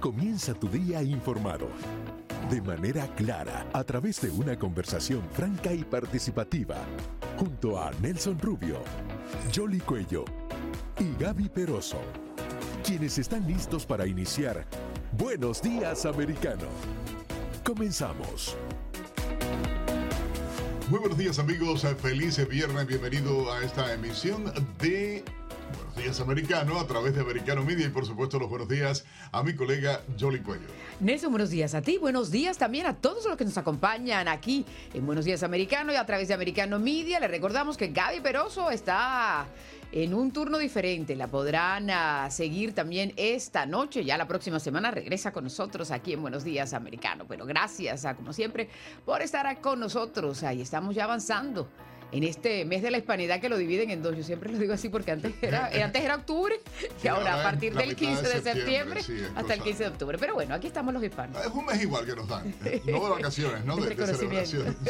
Comienza tu día informado. De manera clara, a través de una conversación franca y participativa, junto a Nelson Rubio, Jolly Cuello y Gaby Peroso, quienes están listos para iniciar Buenos Días Americano. Comenzamos. Muy buenos días amigos, feliz viernes, bienvenido a esta emisión de Buenos Días Americano a través de Americano Media y por supuesto los buenos días a mi colega Jolly Cuello. Nelson, buenos días a ti, buenos días también a todos los que nos acompañan aquí en Buenos Días Americano y a través de Americano Media. Le recordamos que Gaby Peroso está en un turno diferente. La podrán ah, seguir también esta noche. Ya la próxima semana regresa con nosotros aquí en Buenos Días Americano. Pero gracias, a, como siempre, por estar con nosotros. Ahí estamos ya avanzando en este mes de la hispanidad que lo dividen en dos. Yo siempre lo digo así porque antes era, eh, antes era octubre y ahora a partir del 15 de septiembre, hasta el 15 de octubre. Pero bueno, aquí estamos los hispanos. Es un mes igual que nos dan, ¿eh? no de vacaciones, no de, de celebración.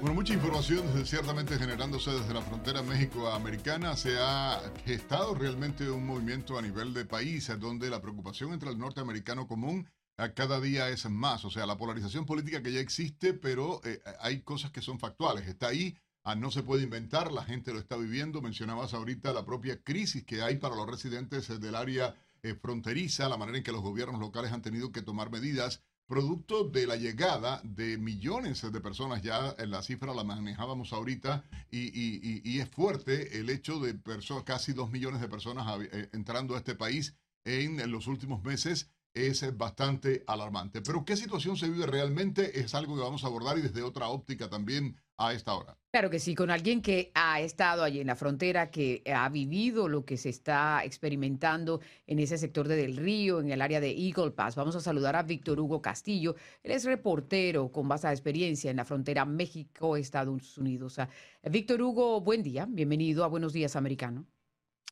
Bueno, mucha información ciertamente generándose desde la frontera México-Americana. Se ha gestado realmente un movimiento a nivel de país donde la preocupación entre el norteamericano común cada día es más. O sea, la polarización política que ya existe, pero eh, hay cosas que son factuales. Está ahí, ah, no se puede inventar, la gente lo está viviendo. Mencionabas ahorita la propia crisis que hay para los residentes del área eh, fronteriza, la manera en que los gobiernos locales han tenido que tomar medidas producto de la llegada de millones de personas, ya en la cifra la manejábamos ahorita, y, es fuerte el hecho de casi dos millones de personas eh, entrando a este país en los últimos meses es bastante alarmante. Pero ¿qué situación se vive realmente? Es algo que vamos a abordar y desde otra óptica también a esta hora. Claro que sí, con alguien que ha estado allí en la frontera, que ha vivido lo que se está experimentando en ese sector de Del Río, en el área de Eagle Pass. Vamos a saludar a Víctor Hugo Castillo. Él es reportero con vasta experiencia en la frontera México-Estados Unidos. Ah, Víctor Hugo, buen día. Bienvenido a Buenos Días Americano.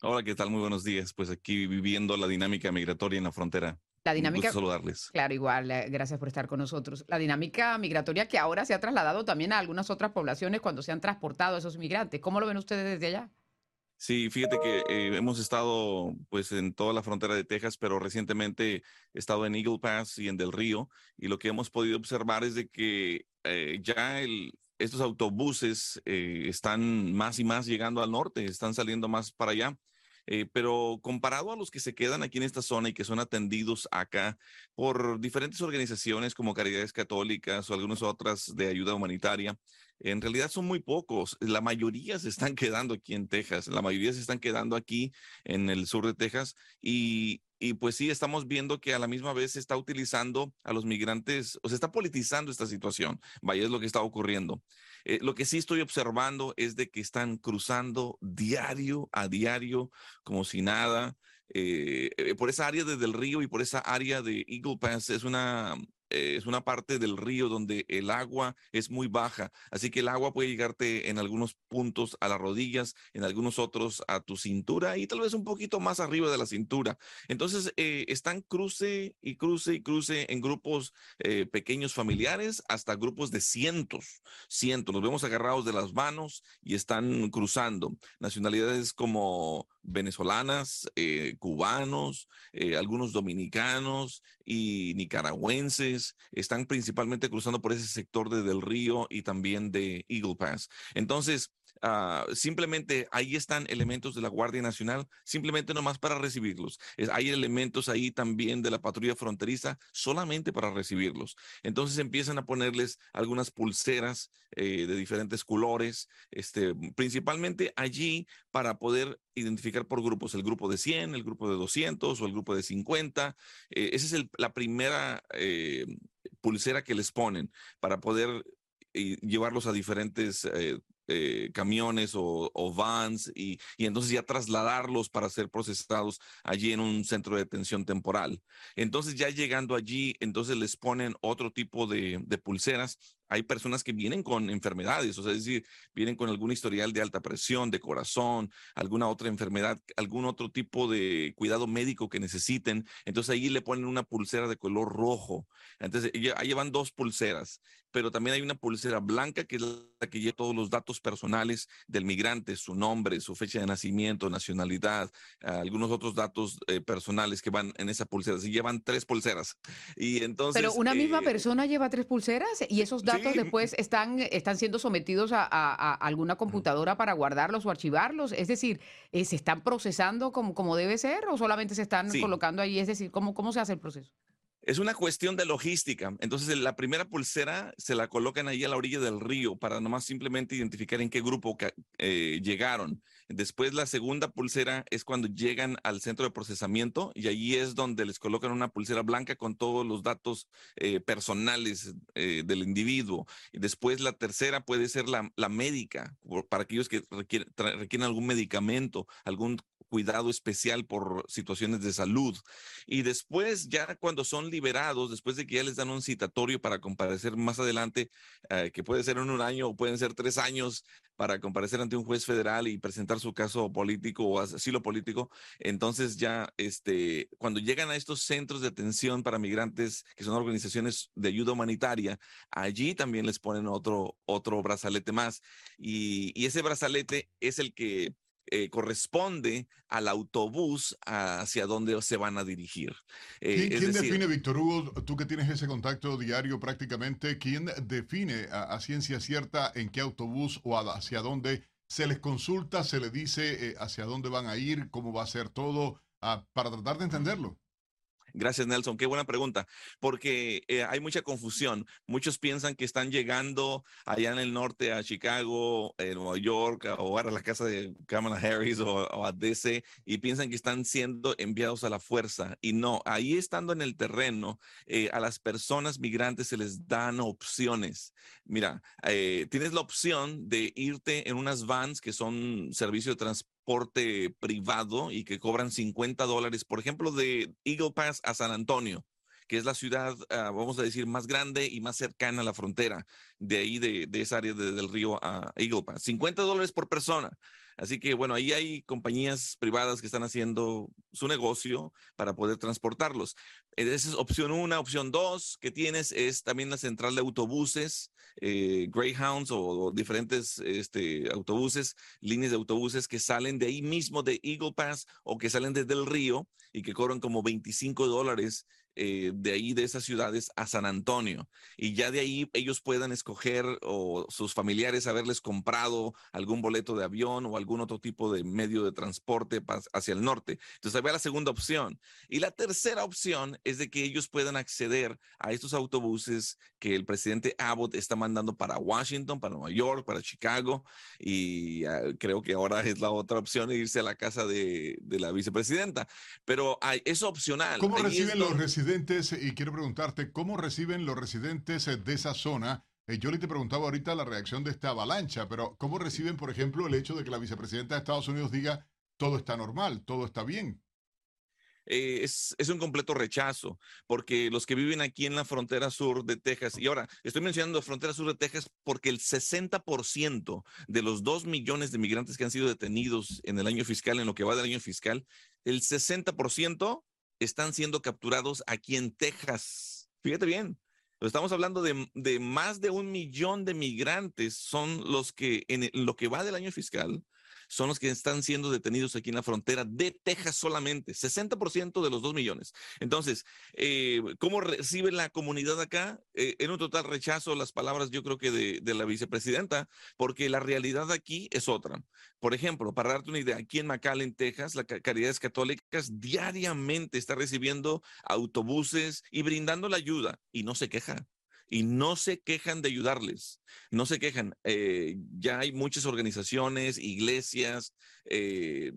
Hola, ¿qué tal? Muy buenos días. Pues aquí viviendo la dinámica migratoria en la frontera. La dinámica. saludarles. Claro, igual, eh, gracias por estar con nosotros. La dinámica migratoria que ahora se ha trasladado también a algunas otras poblaciones cuando se han transportado esos migrantes. ¿Cómo lo ven ustedes desde allá? Sí, fíjate que eh, hemos estado pues en toda la frontera de Texas, pero recientemente he estado en Eagle Pass y en Del Río y lo que hemos podido observar es de que eh, ya el, estos autobuses están más y más llegando al norte, están saliendo más para allá eh, pero comparado a los que se quedan aquí en esta zona y que son atendidos acá por diferentes organizaciones como Caridades Católicas o algunas otras de ayuda humanitaria, en realidad son muy pocos. La mayoría se están quedando aquí en Texas, la mayoría se están quedando aquí en el sur de Texas y, y pues sí, estamos viendo que a la misma vez se está utilizando a los migrantes, o se está politizando esta situación. Vaya, es lo que está ocurriendo. Eh, lo que sí estoy observando es de que están cruzando diario a diario, como si nada. Eh, eh, por esa área desde el río y por esa área de Eagle Pass es una es una parte del río donde el agua es muy baja, así que el agua puede llegarte en algunos puntos a las rodillas, en algunos otros a tu cintura y tal vez un poquito más arriba de la cintura. Entonces eh, están cruce y cruce y cruce en grupos eh, pequeños familiares hasta grupos de cientos, cientos. Nos vemos agarrados de las manos y están cruzando. Nacionalidades como venezolanas, eh, cubanos, algunos dominicanos y nicaragüenses están principalmente cruzando por ese sector de Del Río y también de Eagle Pass. Entonces, Ah, simplemente ahí están elementos de la Guardia Nacional, simplemente nomás para recibirlos. hay elementos ahí también de la patrulla fronteriza solamente para recibirlos. Entonces empiezan a ponerles algunas pulseras eh, de diferentes colores, este, principalmente allí para poder identificar por grupos, el grupo de 100, el grupo de 200 o el grupo de 50. Eh, esa es la primera eh, pulsera que les ponen para poder llevarlos a diferentes eh, camiones o, vans y, entonces ya trasladarlos para ser procesados allí en un centro de detención temporal. Entonces ya llegando allí, entonces les ponen otro tipo de, pulseras hay personas que vienen con enfermedades, o sea, es decir, vienen con algún historial de alta presión, de corazón, alguna otra enfermedad, algún otro tipo de cuidado médico que necesiten. Entonces ahí le ponen una pulsera de color rojo. Entonces ahí llevan dos pulseras, pero también hay una pulsera blanca que es la que lleva todos los datos personales del migrante, su nombre, su fecha de nacimiento, nacionalidad, algunos otros datos eh, personales que van en esa pulsera. Se llevan tres pulseras. Y entonces, pero una misma eh, persona lleva tres pulseras y esos datos después están, están siendo sometidos a, alguna computadora para guardarlos o archivarlos? Es decir, eh, ¿se están procesando como, como debe ser o solamente se están colocando ahí? Es decir, ¿cómo, ¿cómo se hace el proceso? Es una cuestión de logística. Entonces, la primera pulsera se la colocan ahí a la orilla del río para nomás simplemente identificar en qué grupo eh, llegaron. Después, la segunda pulsera es cuando llegan al centro de procesamiento y allí es donde les colocan una pulsera blanca con todos los datos eh, personales eh, del individuo. Y después, la tercera puede ser la, médica, para aquellos que requieren algún medicamento, algún cuidado especial por situaciones de salud. Y después, ya cuando son liberados, después de que ya les dan un citatorio para comparecer más adelante, eh, que puede ser en un año o pueden ser tres años para comparecer ante un juez federal y presentar su caso político o asilo político, entonces ya este, cuando llegan a estos centros de atención para migrantes, que son organizaciones de ayuda humanitaria, allí también les ponen otro, otro brazalete más. y ese brazalete es el que eh, corresponde al autobús hacia donde se van a dirigir. Eh, ¿Quién, define, Víctor Hugo, tú que tienes ese contacto diario prácticamente, quién define a, ciencia cierta en qué autobús o hacia dónde se les consulta, se les dice eh, hacia dónde van a ir, cómo va a ser todo, ah, para tratar de entenderlo? Gracias, Nelson. Qué buena pregunta, porque eh, hay mucha confusión. Muchos piensan que están llegando allá en el norte a Chicago, en Nueva York, o a la casa de Kamala Harris o, a DC, y piensan que están siendo enviados a la fuerza. Y no, ahí estando en el terreno, eh, a las personas migrantes se les dan opciones. Mira, eh, tienes la opción de irte en unas vans que son servicio de transporte transporte privado y que cobran 50 dólares, por ejemplo, de Eagle Pass a San Antonio, que es la ciudad, ah, vamos a decir, más grande y más cercana a la frontera, de ahí, de, esa área del río a Eagle Pass. 50 dólares por persona. Así que bueno, ahí hay compañías privadas que están haciendo su negocio para poder transportarlos. Esa es opción una. Opción dos que tienes es también la central de autobuses, eh, Greyhounds o, diferentes este, autobuses, líneas de autobuses que salen de ahí mismo de Eagle Pass o que salen desde el río y que cobran como 25 dólares eh, de ahí, de esas ciudades, a San Antonio. Y ya de ahí ellos puedan escoger o sus familiares haberles comprado algún boleto de avión o algún otro tipo de medio de transporte hacia el norte. Entonces, va la segunda opción. Y la tercera opción es de que ellos puedan acceder a estos autobuses que el presidente Abbott está mandando para Washington, para Nueva York, para Chicago. Y ah, creo que ahora es la otra opción irse a la casa de, la vicepresidenta. Pero hay, es opcional. ¿Cómo reciben los residentes? Y quiero preguntarte, ¿cómo reciben los residentes de esa zona? Eh, yo le te preguntaba ahorita la reacción de esta avalancha, pero ¿cómo reciben, por ejemplo, el hecho de que la vicepresidenta de Estados Unidos diga todo está normal, todo está bien? Eh, es, es, un completo rechazo, porque los que viven aquí en la frontera sur de Texas, y ahora estoy mencionando frontera sur de Texas porque el 60% de los 2 millones de migrantes que han sido detenidos en el año fiscal, en lo que va del año fiscal, el 60% están siendo capturados aquí en Texas. Fíjate bien, estamos hablando de, más de un millón de migrantes son los que en lo que va del año fiscal son los que están siendo detenidos aquí en la frontera de Texas solamente, 60% de los 2 millones. Entonces, eh, ¿cómo recibe la comunidad acá? Eh, en un total rechazo las palabras, yo creo que de, la vicepresidenta, porque la realidad aquí es otra. Por ejemplo, para darte una idea, aquí en McAllen, Texas, la Caridades Católicas diariamente está recibiendo autobuses y brindando la ayuda y no se queja y no se quejan de ayudarles, no se quejan. Eh, ya hay muchas organizaciones, iglesias. Eh,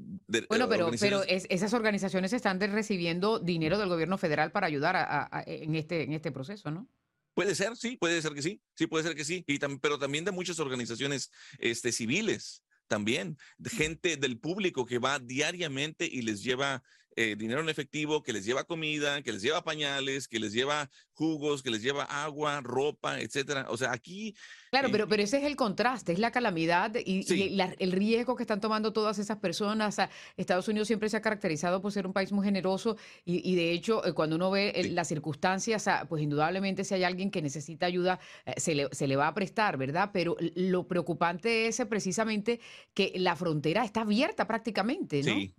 bueno, pero, pero esas organizaciones están recibiendo dinero del gobierno federal para ayudar en, este, en este proceso, ¿no? Puede ser, sí, puede ser que sí, sí, puede ser que sí, y pero también de muchas organizaciones este, civiles, también, gente del público que va diariamente y les lleva eh, dinero en efectivo, que les lleva comida, que les lleva pañales, que les lleva jugos, que les lleva agua, ropa, etcétera. O sea, aquí... Claro, pero, pero ese es el contraste, es la calamidad y, el riesgo que están tomando todas esas personas. Estados Unidos siempre se ha caracterizado por ser un país muy generoso y, de hecho, eh, cuando uno ve las circunstancias, pues indudablemente si hay alguien que necesita ayuda, se le, se le va a prestar, ¿verdad? Pero lo preocupante es precisamente que la frontera está abierta prácticamente, ¿no? Sí.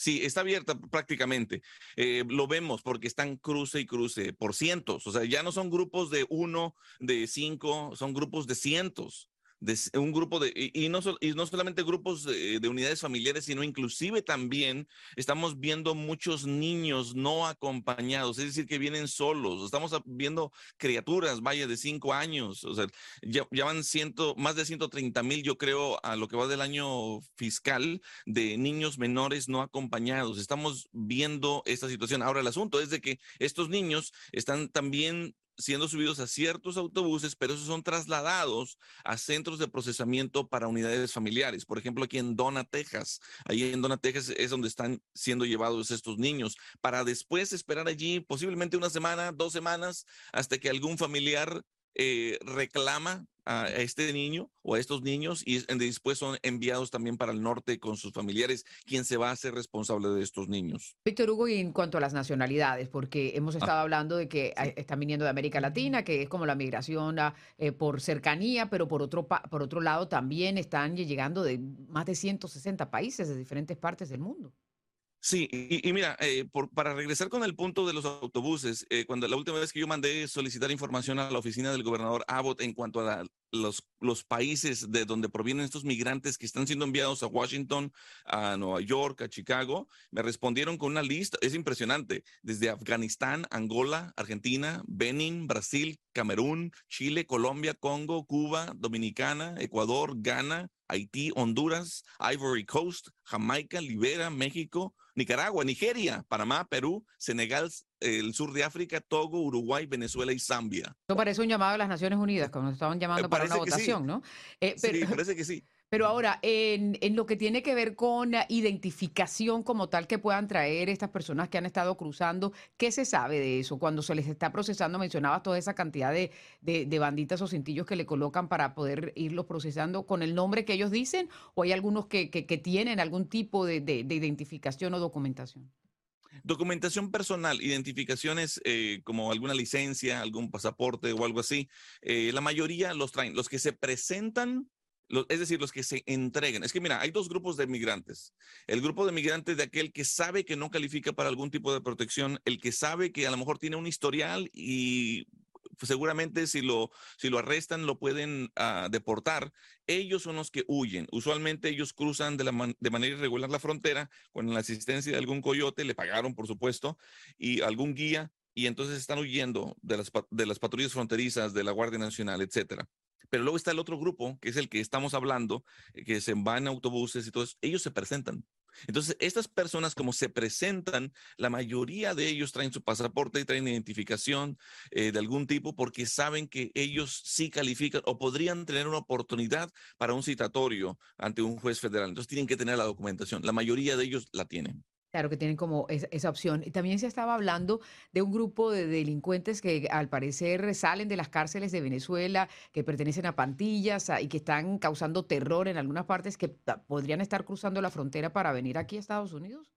Sí, está abierta prácticamente. Eh, lo vemos porque están cruce y cruce por cientos. O sea, ya no son grupos de uno, de cinco, son grupos de cientos de un grupo de, y, no, y no solamente grupos de, unidades familiares, sino inclusive también estamos viendo muchos niños no acompañados, es decir, que vienen solos. Estamos viendo criaturas, vaya, de cinco años, o sea, ya, van ciento, más de 130 mil, yo creo, a lo que va del año fiscal de niños menores no acompañados. Estamos viendo esta situación. Ahora, el asunto es de que estos niños están también siendo subidos a ciertos autobuses, pero esos son trasladados a centros de procesamiento para unidades familiares. Por ejemplo, aquí en Dona, Texas. Ahí en Dona, Texas es donde están siendo llevados estos niños para después esperar allí posiblemente una semana, dos semanas, hasta que algún familiar eh, reclama a este niño o a estos niños y después son enviados también para el norte con sus familiares, quien se va a hacer responsable de estos niños. Víctor Hugo, y en cuanto a las nacionalidades, porque hemos ah, estado hablando de que están viniendo de América Latina, que es como la migración eh, por cercanía, pero por otro, por otro lado también están llegando de más de 160 países de diferentes partes del mundo. Sí, y, mira, eh, para regresar con el punto de los autobuses, eh, cuando la última vez que yo mandé solicitar información a la oficina del gobernador Abbott en cuanto a los, los países de donde provienen estos migrantes que están siendo enviados a Washington, a Nueva York, a Chicago, me respondieron con una lista, es impresionante, desde Afganistán, Angola, Argentina, Benin, Brasil, Camerún, Chile, Colombia, Congo, Cuba, Dominicana, Ecuador, Ghana, Haití, Honduras, Ivory Coast, Jamaica, Libera, México, Nicaragua, Nigeria, Panamá, Perú, Senegal, el sur de África, Togo, Uruguay, Venezuela y Zambia. Esto parece un llamado a las Naciones Unidas, como nos estaban llamando para una votación, ¿no? Eh, sí, parece que sí. Pero ahora, en, lo que tiene que ver con identificación como tal que puedan traer estas personas que han estado cruzando, ¿qué se sabe de eso? Cuando se les está procesando, mencionabas toda esa cantidad de, de, banditas o cintillos que le colocan para poder irlos procesando con el nombre que ellos dicen, o hay algunos que, que, tienen algún tipo de, identificación o documentación. Documentación personal, identificaciones eh, como alguna licencia, algún pasaporte o algo así, eh, la mayoría los traen. Los que se presentan es decir, los que se entreguen. Es que mira, hay dos grupos de migrantes. El grupo de migrantes de aquel que sabe que no califica para algún tipo de protección, el que sabe que a lo mejor tiene un historial y seguramente si lo, si lo arrestan lo pueden ah, deportar. Ellos son los que huyen. Usualmente ellos cruzan de, la de manera irregular la frontera con la asistencia de algún coyote, le pagaron por supuesto, y algún guía, y entonces están huyendo de las, de las patrullas fronterizas, de la Guardia Nacional, etcétera. Pero luego está el otro grupo, que es el que estamos hablando, eh, que se van en autobuses y todo eso. Ellos se presentan. Entonces, estas personas, como se presentan, la mayoría de ellos traen su pasaporte y traen identificación eh, de algún tipo porque saben que ellos sí califican o podrían tener una oportunidad para un citatorio ante un juez federal. Entonces, tienen que tener la documentación. La mayoría de ellos la tienen. Claro que tienen como esa, opción. Y también se estaba hablando de un grupo de delincuentes que al parecer salen de las cárceles de Venezuela, que pertenecen a pantillas y que están causando terror en algunas partes, que podrían estar cruzando la frontera para venir aquí a Estados Unidos.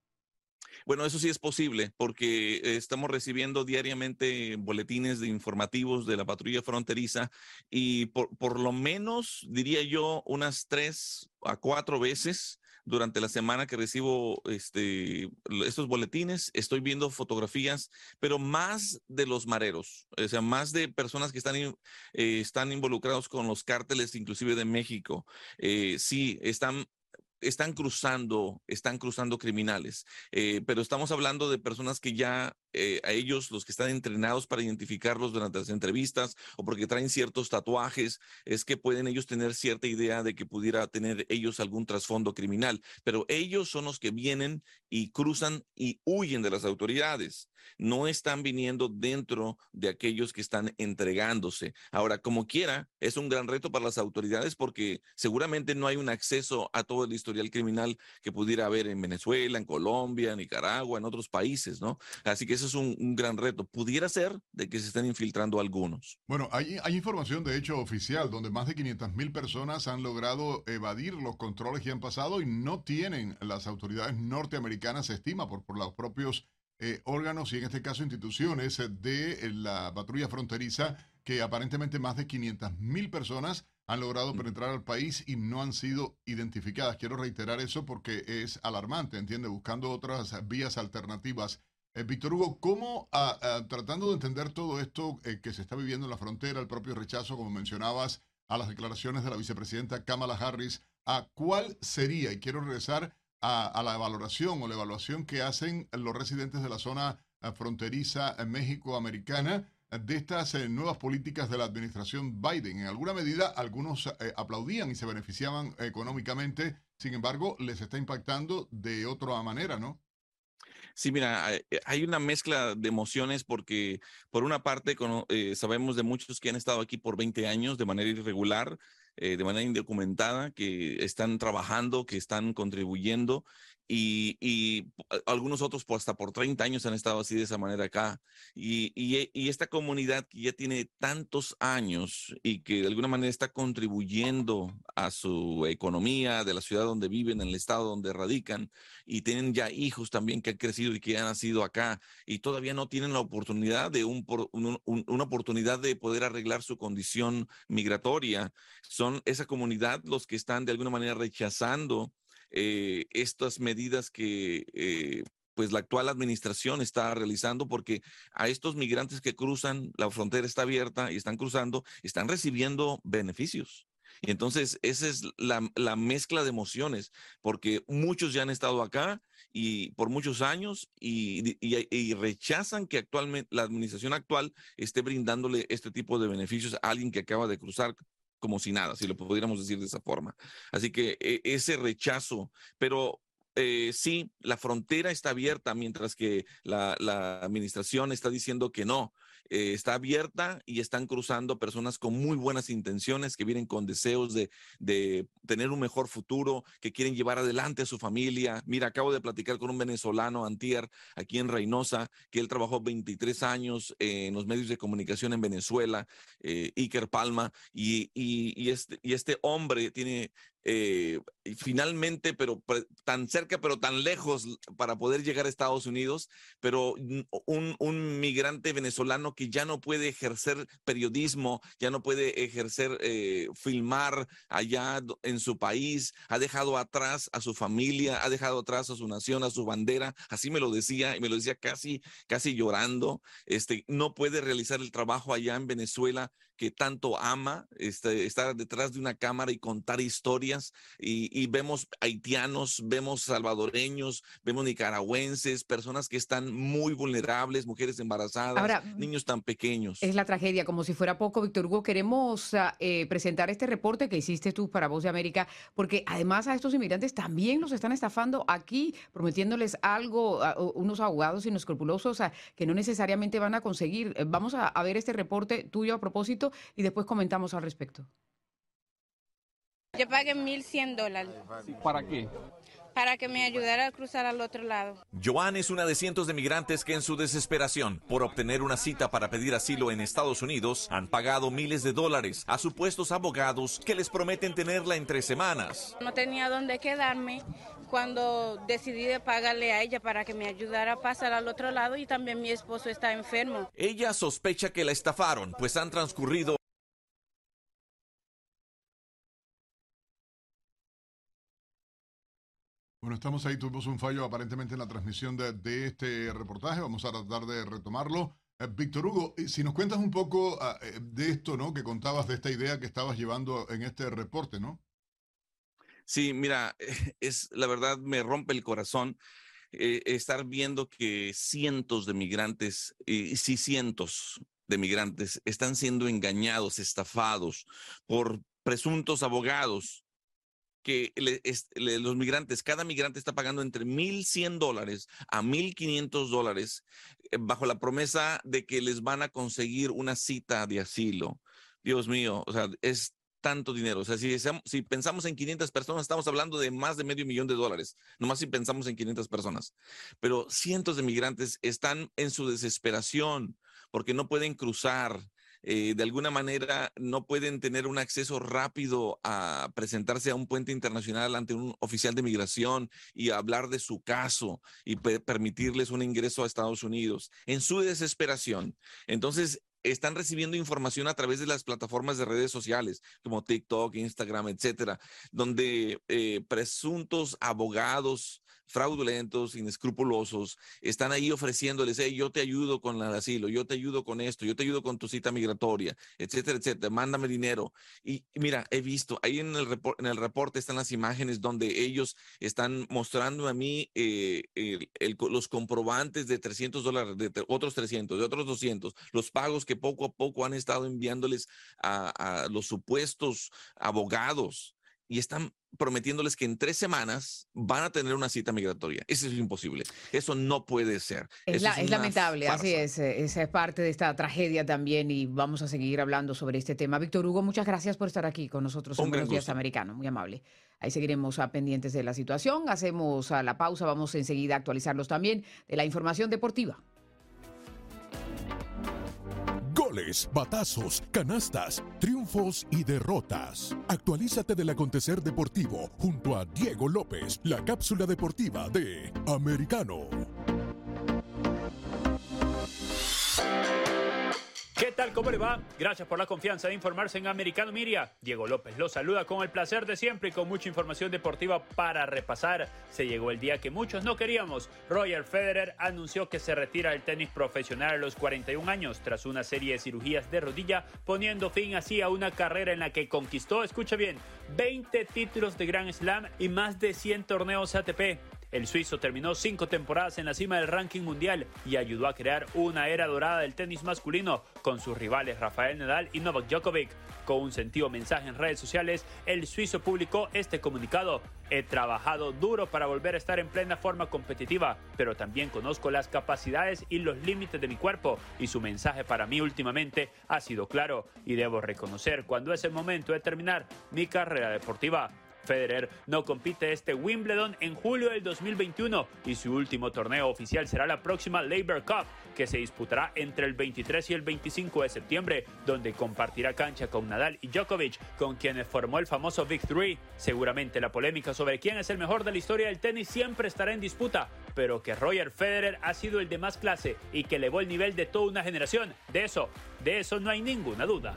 Bueno, eso sí es posible porque estamos recibiendo diariamente boletines de informativos de la patrulla fronteriza y por, por lo menos, diría yo, unas tres a cuatro veces durante la semana que recibo este, estos boletines, estoy viendo fotografías, pero más de los mareros, o sea, más de personas que están, eh, están involucrados con los cárteles, inclusive de México. Eh, sí, están están cruzando, están cruzando criminales, eh, pero estamos hablando de personas que ya eh, a ellos, los que están entrenados para identificarlos durante las entrevistas o porque traen ciertos tatuajes, es que pueden ellos tener cierta idea de que pudiera tener ellos algún trasfondo criminal, pero ellos son los que vienen y cruzan y huyen de las autoridades. No están viniendo dentro de aquellos que están entregándose. Ahora, como quiera, es un gran reto para las autoridades porque seguramente no hay un acceso a todo el historial criminal que pudiera haber en Venezuela, en Colombia, Nicaragua, en otros países, ¿no? Así que es un, gran reto. Pudiera ser de que se estén infiltrando algunos. Bueno, hay, hay información de hecho oficial donde más de 500 mil personas han logrado evadir los controles que han pasado y no tienen las autoridades norteamericanas, se estima por, por los propios eh, órganos y en este caso instituciones de la patrulla fronteriza que aparentemente más de 500 mil personas han logrado mm. penetrar al país y no han sido identificadas. Quiero reiterar eso porque es alarmante, ¿entiende? Buscando otras vías alternativas. Eh, Víctor Hugo, ¿cómo, tratando de entender todo esto eh, que se está viviendo en la frontera, el propio rechazo, como mencionabas, a las declaraciones de la vicepresidenta Kamala Harris, ¿a cuál sería? Y quiero regresar a, la valoración o la evaluación que hacen los residentes de la zona eh, fronteriza México-americana de estas nuevas políticas de la administración Biden. En alguna medida, algunos aplaudían y se beneficiaban económicamente, sin embargo, les está impactando de otra manera, ¿no? Sí, mira, hay una mezcla de emociones porque por una parte sabemos de muchos que han estado aquí por 20 años de manera irregular, eh, de manera indocumentada, que están trabajando, que están contribuyendo y, y, algunos otros por hasta por 30 años han estado así de esa manera acá. Y, y, y, esta comunidad que ya tiene tantos años y que de alguna manera está contribuyendo a su economía de la ciudad donde viven, en el estado donde radican, y tienen ya hijos también que han crecido y que han nacido acá, y todavía no tienen la oportunidad de un, una oportunidad de poder arreglar su condición migratoria. Son esa comunidad los que están de alguna manera rechazando eh, estas medidas que eh, pues la actual administración está realizando porque a estos migrantes que cruzan, la frontera está abierta y están cruzando, están recibiendo beneficios. Y entonces esa es la, la, mezcla de emociones, porque muchos ya han estado acá y por muchos años y, y, y, rechazan que actualmente la administración actual esté brindándole este tipo de beneficios a alguien que acaba de cruzar como si nada, si lo pudiéramos decir de esa forma. Así que e, ese rechazo, pero eh, sí, la frontera está abierta mientras que la, la, administración está diciendo que no. Eh, está abierta y están cruzando personas con muy buenas intenciones, que vienen con deseos de, de, tener un mejor futuro, que quieren llevar adelante a su familia. Mira, acabo de platicar con un venezolano, Antier, aquí en Reynosa, que él trabajó 23 años en los medios de comunicación en Venezuela, eh, Iker Palma, y, y, y, este, y este hombre tiene eh, finalmente, pero tan cerca, pero tan lejos para poder llegar a Estados Unidos, pero un, un, migrante venezolano que ya no puede ejercer periodismo, ya no puede ejercer, eh, filmar allá en su país, ha dejado atrás a su familia, ha dejado atrás a su nación, a su bandera, así me lo decía, y me lo decía casi, casi llorando, este, no puede realizar el trabajo allá en Venezuela que tanto ama, este, estar detrás de una cámara y contar historias. Y, vemos haitianos, vemos salvadoreños, vemos nicaragüenses, personas que están muy vulnerables, mujeres embarazadas, niños tan pequeños. Es la tragedia, como si fuera poco, Víctor Hugo. Queremos ah, eh, presentar este reporte que hiciste tú para Voz de América, porque además a estos inmigrantes también los están estafando aquí, prometiéndoles algo, unos abogados inescrupulosos que no necesariamente van a conseguir. Vamos a ver este reporte tuyo a propósito y después comentamos al respecto. Yo pagué 1.100 dólares. ¿Para qué? Para que me ayudara a cruzar al otro lado. Joan es una de cientos de migrantes que en su desesperación por obtener una cita para pedir asilo en Estados Unidos han pagado miles de dólares a supuestos abogados que les prometen tenerla entre semanas. No tenía dónde quedarme cuando decidí de pagarle a ella para que me ayudara a pasar al otro lado y también mi esposo está enfermo. Ella sospecha que la estafaron, pues han transcurrido Bueno, estamos ahí, tuvimos un fallo aparentemente en la transmisión de, este reportaje, vamos a tratar de retomarlo. Eh, Víctor Hugo, si nos cuentas un poco ah, eh, de esto, ¿no? Que contabas de esta idea que estabas llevando en este reporte, ¿no? Sí, mira, es la verdad me rompe el corazón. eh, estar viendo que cientos de migrantes, y sí cientos de migrantes, están siendo engañados, estafados por presuntos abogados que los migrantes, cada migrante está pagando entre 1.100 dólares a 1.500 dólares eh, bajo la promesa de que les van a conseguir una cita de asilo. Dios mío, o sea, es tanto dinero. O sea, si, si, pensamos en 500 personas, estamos hablando de más de medio millón de dólares, nomás si pensamos en 500 personas. Pero cientos de migrantes están en su desesperación porque no pueden cruzar, eh, de alguna manera no pueden tener un acceso rápido a presentarse a un puente internacional ante un oficial de migración y hablar de su caso y permitirles un ingreso a Estados Unidos en su desesperación. Entonces, están recibiendo información a través de las plataformas de redes sociales como TikTok, Instagram, etcétera, donde eh, presuntos abogados fraudulentos, inescrupulosos, están ahí ofreciéndoles, hey, yo te ayudo con el asilo, yo te ayudo con esto, yo te ayudo con tu cita migratoria, etcétera, etcétera, mándame dinero. Y, mira, he visto, ahí en el, en el reporte están las imágenes donde ellos están mostrando a mí eh, los comprobantes de 300 dólares, de otros 300, de otros 200, los pagos que poco a poco han estado enviándoles a los supuestos abogados y están prometiéndoles que en tres semanas van a tener una cita migratoria. Eso es imposible. Eso no puede ser. Es, lamentable, así es. Eh, esa es parte de esta tragedia también y vamos a seguir hablando sobre este tema. Víctor Hugo, muchas gracias por estar aquí con nosotros en Buenos Días Americano. Muy amable. Ahí seguiremos a pendientes de la situación. Hacemos a la pausa. Vamos enseguida a actualizarlos también de la información deportiva batazos, canastas, triunfos y derrotas. Actualízate del acontecer deportivo junto a Diego López, la cápsula deportiva de Americano. ¿Qué tal? ¿Cómo le va? Gracias por la confianza de informarse en Americano Miria. Diego López lo saluda con el placer de siempre y con mucha información deportiva para repasar. Se llegó el día que muchos no queríamos. Roger Federer anunció que se retira del tenis profesional a los 41 años tras una serie de cirugías de rodilla, poniendo fin así a una carrera en la que conquistó, escucha bien, 20 títulos de Grand Slam y más de 100 torneos ATP. El suizo terminó cinco temporadas en la cima del ranking mundial y ayudó a crear una era dorada del tenis masculino con sus rivales Rafael Nadal y Novak Djokovic. Con un sentido mensaje en redes sociales, el suizo publicó este comunicado. He trabajado duro para volver a estar en plena forma competitiva, pero también conozco las capacidades y los límites de mi cuerpo y su mensaje para mí últimamente ha sido claro y debo reconocer cuando es el momento de terminar mi carrera deportiva. Federer no compite este Wimbledon en julio del 2021 y su último torneo oficial será la próxima Labor Cup, que se disputará entre el 23 y el 25 de septiembre, donde compartirá cancha con Nadal y Djokovic, con quienes formó el famoso Big Three. Seguramente la polémica sobre quién es el mejor de la historia del tenis siempre estará en disputa, pero que Roger Federer ha sido el de más clase y que elevó el nivel de toda una generación, de eso, de eso no hay ninguna duda.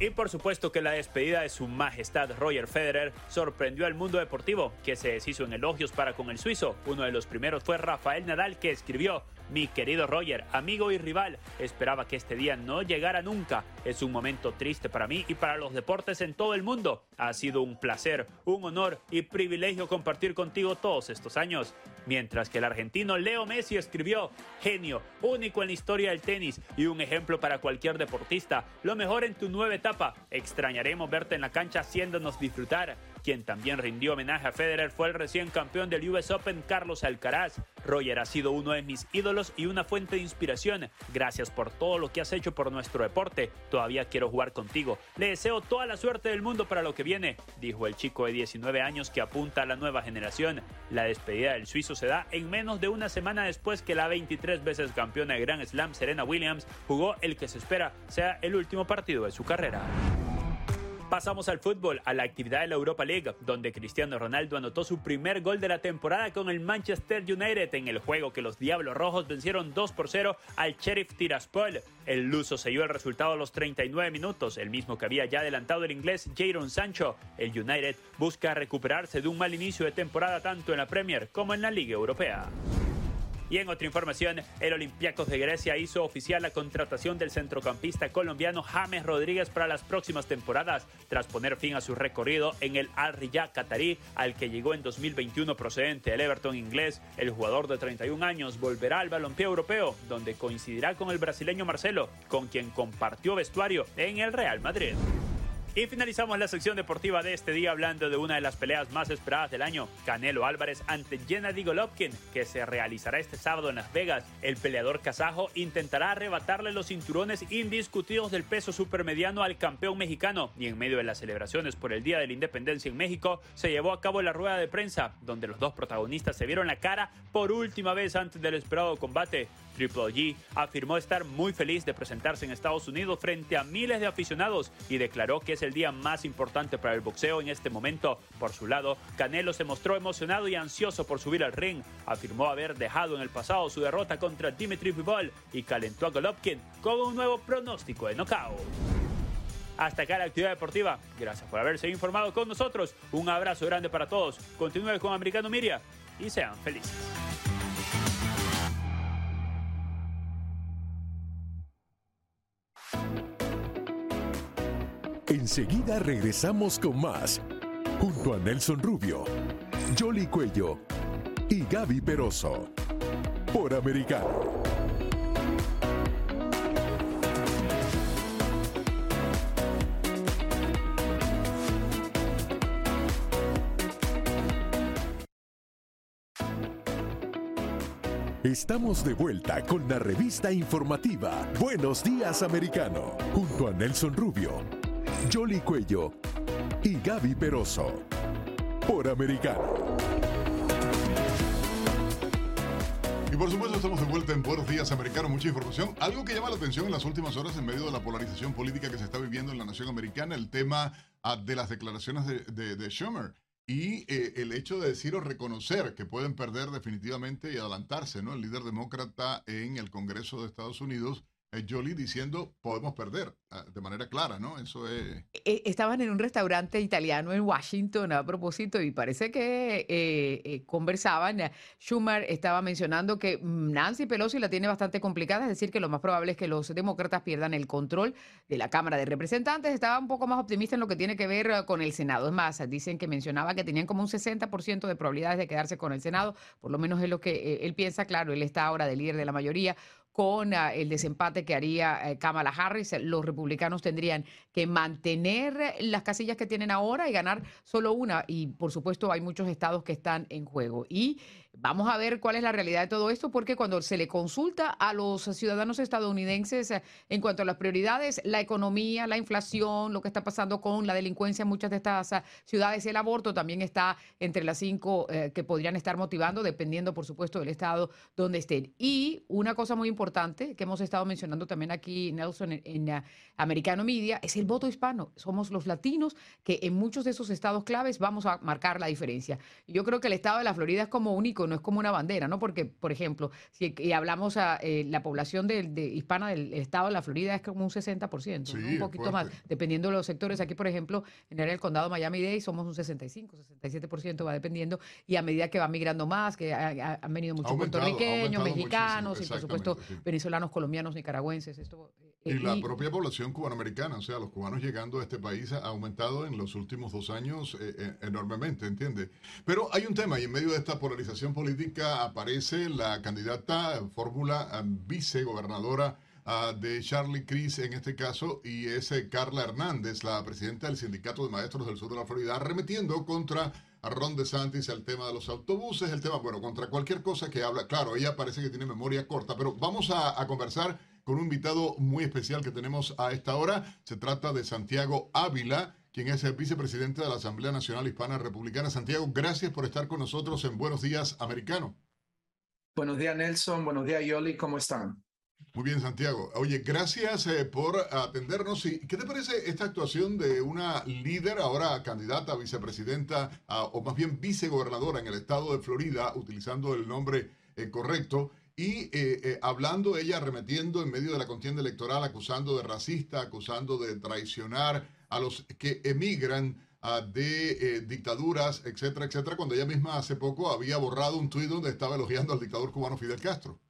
Y por supuesto que la despedida de su majestad Roger Federer sorprendió al mundo deportivo, que se deshizo en elogios para con el suizo. Uno de los primeros fue Rafael Nadal, que escribió, mi querido Roger, amigo y rival, esperaba que este día no llegara nunca. Es un momento triste para mí y para los deportes en todo el mundo. Ha sido un placer, un honor y privilegio compartir contigo todos estos años. Mientras que el argentino Leo Messi escribió, genio, único en la historia del tenis y un ejemplo para cualquier deportista. Lo mejor en tu nueva etapa. Extrañaremos verte en la cancha haciéndonos disfrutar. Quien también rindió homenaje a Federer fue el recién campeón del US Open Carlos Alcaraz. Roger ha sido uno de mis ídolos y una fuente de inspiración. Gracias por todo lo que has hecho por nuestro deporte. Todavía quiero jugar contigo. Le deseo toda la suerte del mundo para lo que viene, dijo el chico de 19 años que apunta a la nueva generación. La despedida del suizo se da en menos de una semana después que la 23 veces campeona de Grand Slam Serena Williams jugó el que se espera sea el último partido de su carrera. Pasamos al fútbol, a la actividad de la Europa League, donde Cristiano Ronaldo anotó su primer gol de la temporada con el Manchester United en el juego que los Diablos Rojos vencieron 2 por 0 al Sheriff Tiraspol. El luso selló el resultado a los 39 minutos, el mismo que había ya adelantado el inglés Jadon Sancho. El United busca recuperarse de un mal inicio de temporada tanto en la Premier como en la Liga Europea. Y en otra información, el Olympiacos de Grecia hizo oficial la contratación del centrocampista colombiano James Rodríguez para las próximas temporadas, tras poner fin a su recorrido en el Al Riyad Qatarí, al que llegó en 2021 procedente del Everton inglés. El jugador de 31 años volverá al balompié europeo, donde coincidirá con el brasileño Marcelo, con quien compartió vestuario en el Real Madrid. Y finalizamos la sección deportiva de este día hablando de una de las peleas más esperadas del año, Canelo Álvarez ante Gennady Golovkin, que se realizará este sábado en Las Vegas. El peleador kazajo intentará arrebatarle los cinturones indiscutidos del peso supermediano al campeón mexicano y en medio de las celebraciones por el Día de la Independencia en México se llevó a cabo la rueda de prensa donde los dos protagonistas se vieron la cara por última vez antes del esperado combate. Triple G afirmó estar muy feliz de presentarse en Estados Unidos frente a miles de aficionados y declaró que es el día más importante para el boxeo en este momento. Por su lado, Canelo se mostró emocionado y ansioso por subir al ring. Afirmó haber dejado en el pasado su derrota contra Dimitri Bivol y calentó a Golovkin con un nuevo pronóstico de knockout. Hasta acá la actividad deportiva. Gracias por haberse informado con nosotros. Un abrazo grande para todos. Continúe con Americano Miria y sean felices. Enseguida regresamos con más, junto a Nelson Rubio, Jolly Cuello y Gaby Peroso, por Americano. Estamos de vuelta con la revista informativa Buenos Días Americano, junto a Nelson Rubio, Jolly Cuello y Gaby Peroso, por Americano. Y por supuesto estamos de vuelta en Buenos Días Americano, mucha información. Algo que llama la atención en las últimas horas en medio de la polarización política que se está viviendo en la nación americana, el tema ah, de las declaraciones de, Schumer y eh, el hecho de decir o reconocer que pueden perder definitivamente y adelantarse, ¿no? El líder demócrata en el Congreso de Estados Unidos Jolie diciendo podemos perder ah, de manera clara, ¿no? Eso es... E, estaban en un restaurante italiano en Washington a propósito y parece que eh, eh, conversaban. Schumer estaba mencionando que mm, Nancy Pelosi la tiene bastante complicada, es decir, que lo más probable es que los demócratas pierdan el control de la Cámara de Representantes. Estaba un poco más optimista en lo que tiene que ver eh, con el Senado. Es más, dicen que mencionaba que tenían como un 60% de probabilidades de quedarse con el Senado, por lo menos es lo que él piensa. Claro, él está ahora de líder de la mayoría con ah, el desempate que haría eh, Kamala Harris. Los republicanos tendrían que mantener las casillas que tienen ahora y ganar solo una. Y por supuesto hay muchos estados que están en juego. Y Vamos a ver cuál es la realidad de todo esto, porque cuando se le consulta a los ciudadanos estadounidenses eh, en cuanto a las prioridades, la economía, la inflación, lo que está pasando con la delincuencia en muchas de estas ah, ciudades, el aborto también está entre las cinco eh, que podrían estar motivando, dependiendo, por supuesto, del estado donde estén. Y una cosa muy importante que hemos estado mencionando también aquí, Nelson, en, en ah, Americano Media, es el voto hispano. Somos los latinos que en muchos de esos estados claves vamos a marcar la diferencia. Yo creo que el estado de la Florida es como único no es como una bandera, ¿no? Porque, por ejemplo, si hablamos a eh, la población de, hispana del estado de la Florida es como un 60%, un poquito más, dependiendo de los sectores. Aquí, por ejemplo, en el condado Miami-Dade somos un 65, 67%, va dependiendo, y a medida que va migrando más, que han venido muchos puertorriqueños, mexicanos y, por supuesto, venezolanos, colombianos, nicaragüenses. Esto, eh, y la propia población cubanoamericana, o sea, los cubanos llegando a este país ha aumentado en los últimos dos años eh, enormemente, ¿entiendes? Pero hay un tema, y en medio de esta polarización política aparece la candidata fórmula vicegobernadora ah, de Charlie Cris en este caso, y es eh, Carla Hernández, la presidenta del Sindicato de Maestros del Sur de la Florida, arremetiendo contra Ron DeSantis el tema de los autobuses, el tema, bueno, contra cualquier cosa que habla. Claro, ella parece que tiene memoria corta, pero vamos a conversar con un invitado muy especial que tenemos a esta hora. Se trata de Santiago Ávila quien es el vicepresidente de la Asamblea Nacional Hispana Republicana. Santiago, gracias por estar con nosotros en Buenos Días Americano. Buenos días, Nelson. Buenos días, Yoli. ¿Cómo están? Muy bien, Santiago. Oye, gracias eh, por atendernos. ¿Y ¿Qué te parece esta actuación de una líder, ahora candidata a vicepresidenta, o más bien vicegobernadora en el estado de Florida, utilizando el nombre eh, correcto? Y eh, hablando ella, arremetiendo en medio de la contienda electoral, acusando de racista, acusando de traicionar a los que emigran ah, de eh, dictaduras, etcétera, etcétera, cuando ella misma hace poco había borrado un tuit donde estaba elogiando al dictador cubano Fidel Castro.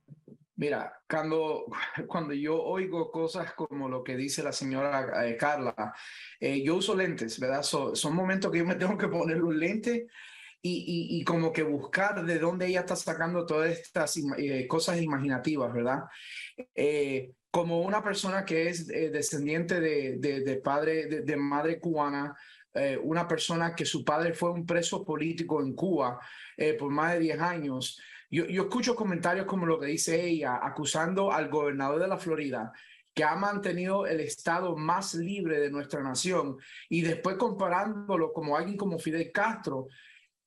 Mira, cuando, cuando yo oigo cosas como lo que dice la señora eh, Carla, eh, yo uso lentes, ¿verdad? son momentos que yo me tengo que poner un lente y, y, como que buscar de dónde ella está sacando todas estas cosas imaginativas, ¿verdad? Como una persona que es descendiente de, padre, de, madre cubana, una persona que su padre fue un preso político en Cuba por más de 10 años, yo, escucho comentarios como lo que dice ella, acusando al gobernador de la Florida que ha mantenido el estado más libre de nuestra nación y después comparándolo como alguien como Fidel Castro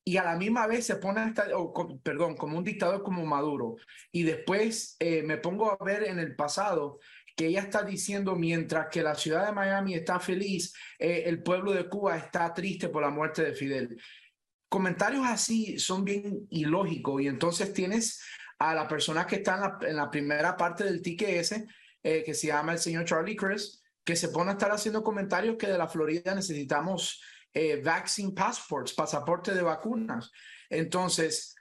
y a la misma vez se pone hasta, perdón, como un dictador como Maduro. Y después eh, me pongo a ver en el pasado que ella está diciendo mientras que la ciudad de Miami está feliz, eh, el pueblo de Cuba está triste por la muerte de Fidel comentarios así son bien ilógicos y entonces tienes a la persona que está en la, primera parte del ticket ese, eh, que se llama el señor Charlie Chris, que se pone a estar haciendo comentarios que de la Florida necesitamos eh, vaccine passports, pasaporte de vacunas. Entonces,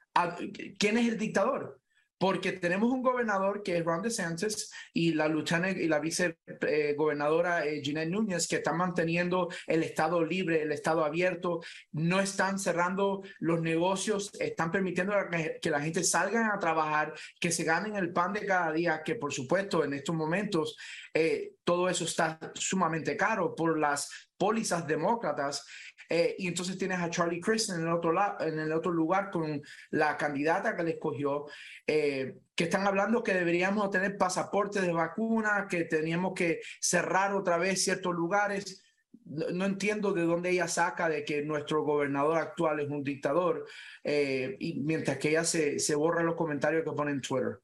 ¿quién es el dictador? Porque tenemos un gobernador que es Ron DeSantis y la lieutenant y la vicegobernadora eh, Ginette Núñez que están manteniendo el estado libre, el estado abierto, no están cerrando los negocios, están permitiendo que la gente salga a trabajar, que se ganen el pan de cada día, que por supuesto en estos momentos eh, todo eso está sumamente caro por las pólizas demócratas eh, y entonces tienes a Charlie Chris en el otro, lado, en el otro lugar con la candidata que le escogió, eh, que están hablando que deberíamos tener pasaportes de vacuna, que teníamos que cerrar otra vez ciertos lugares. No, entiendo de dónde ella saca de que nuestro gobernador actual es un dictador, eh, y mientras que ella se, se borra los comentarios que pone en Twitter.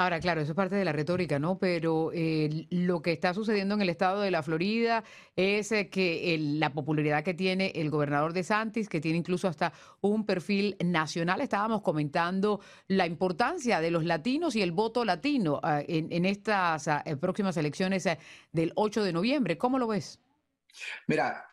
Ahora, claro, eso es parte de la retórica, ¿no? Pero eh, lo que está sucediendo en el estado de la Florida es eh, que la popularidad que tiene el gobernador de Santis, que tiene incluso hasta un perfil nacional, estábamos comentando la importancia de los latinos y el voto latino ah, en, estas ah, próximas elecciones eh, del 8 de noviembre. ¿Cómo lo ves? Mira,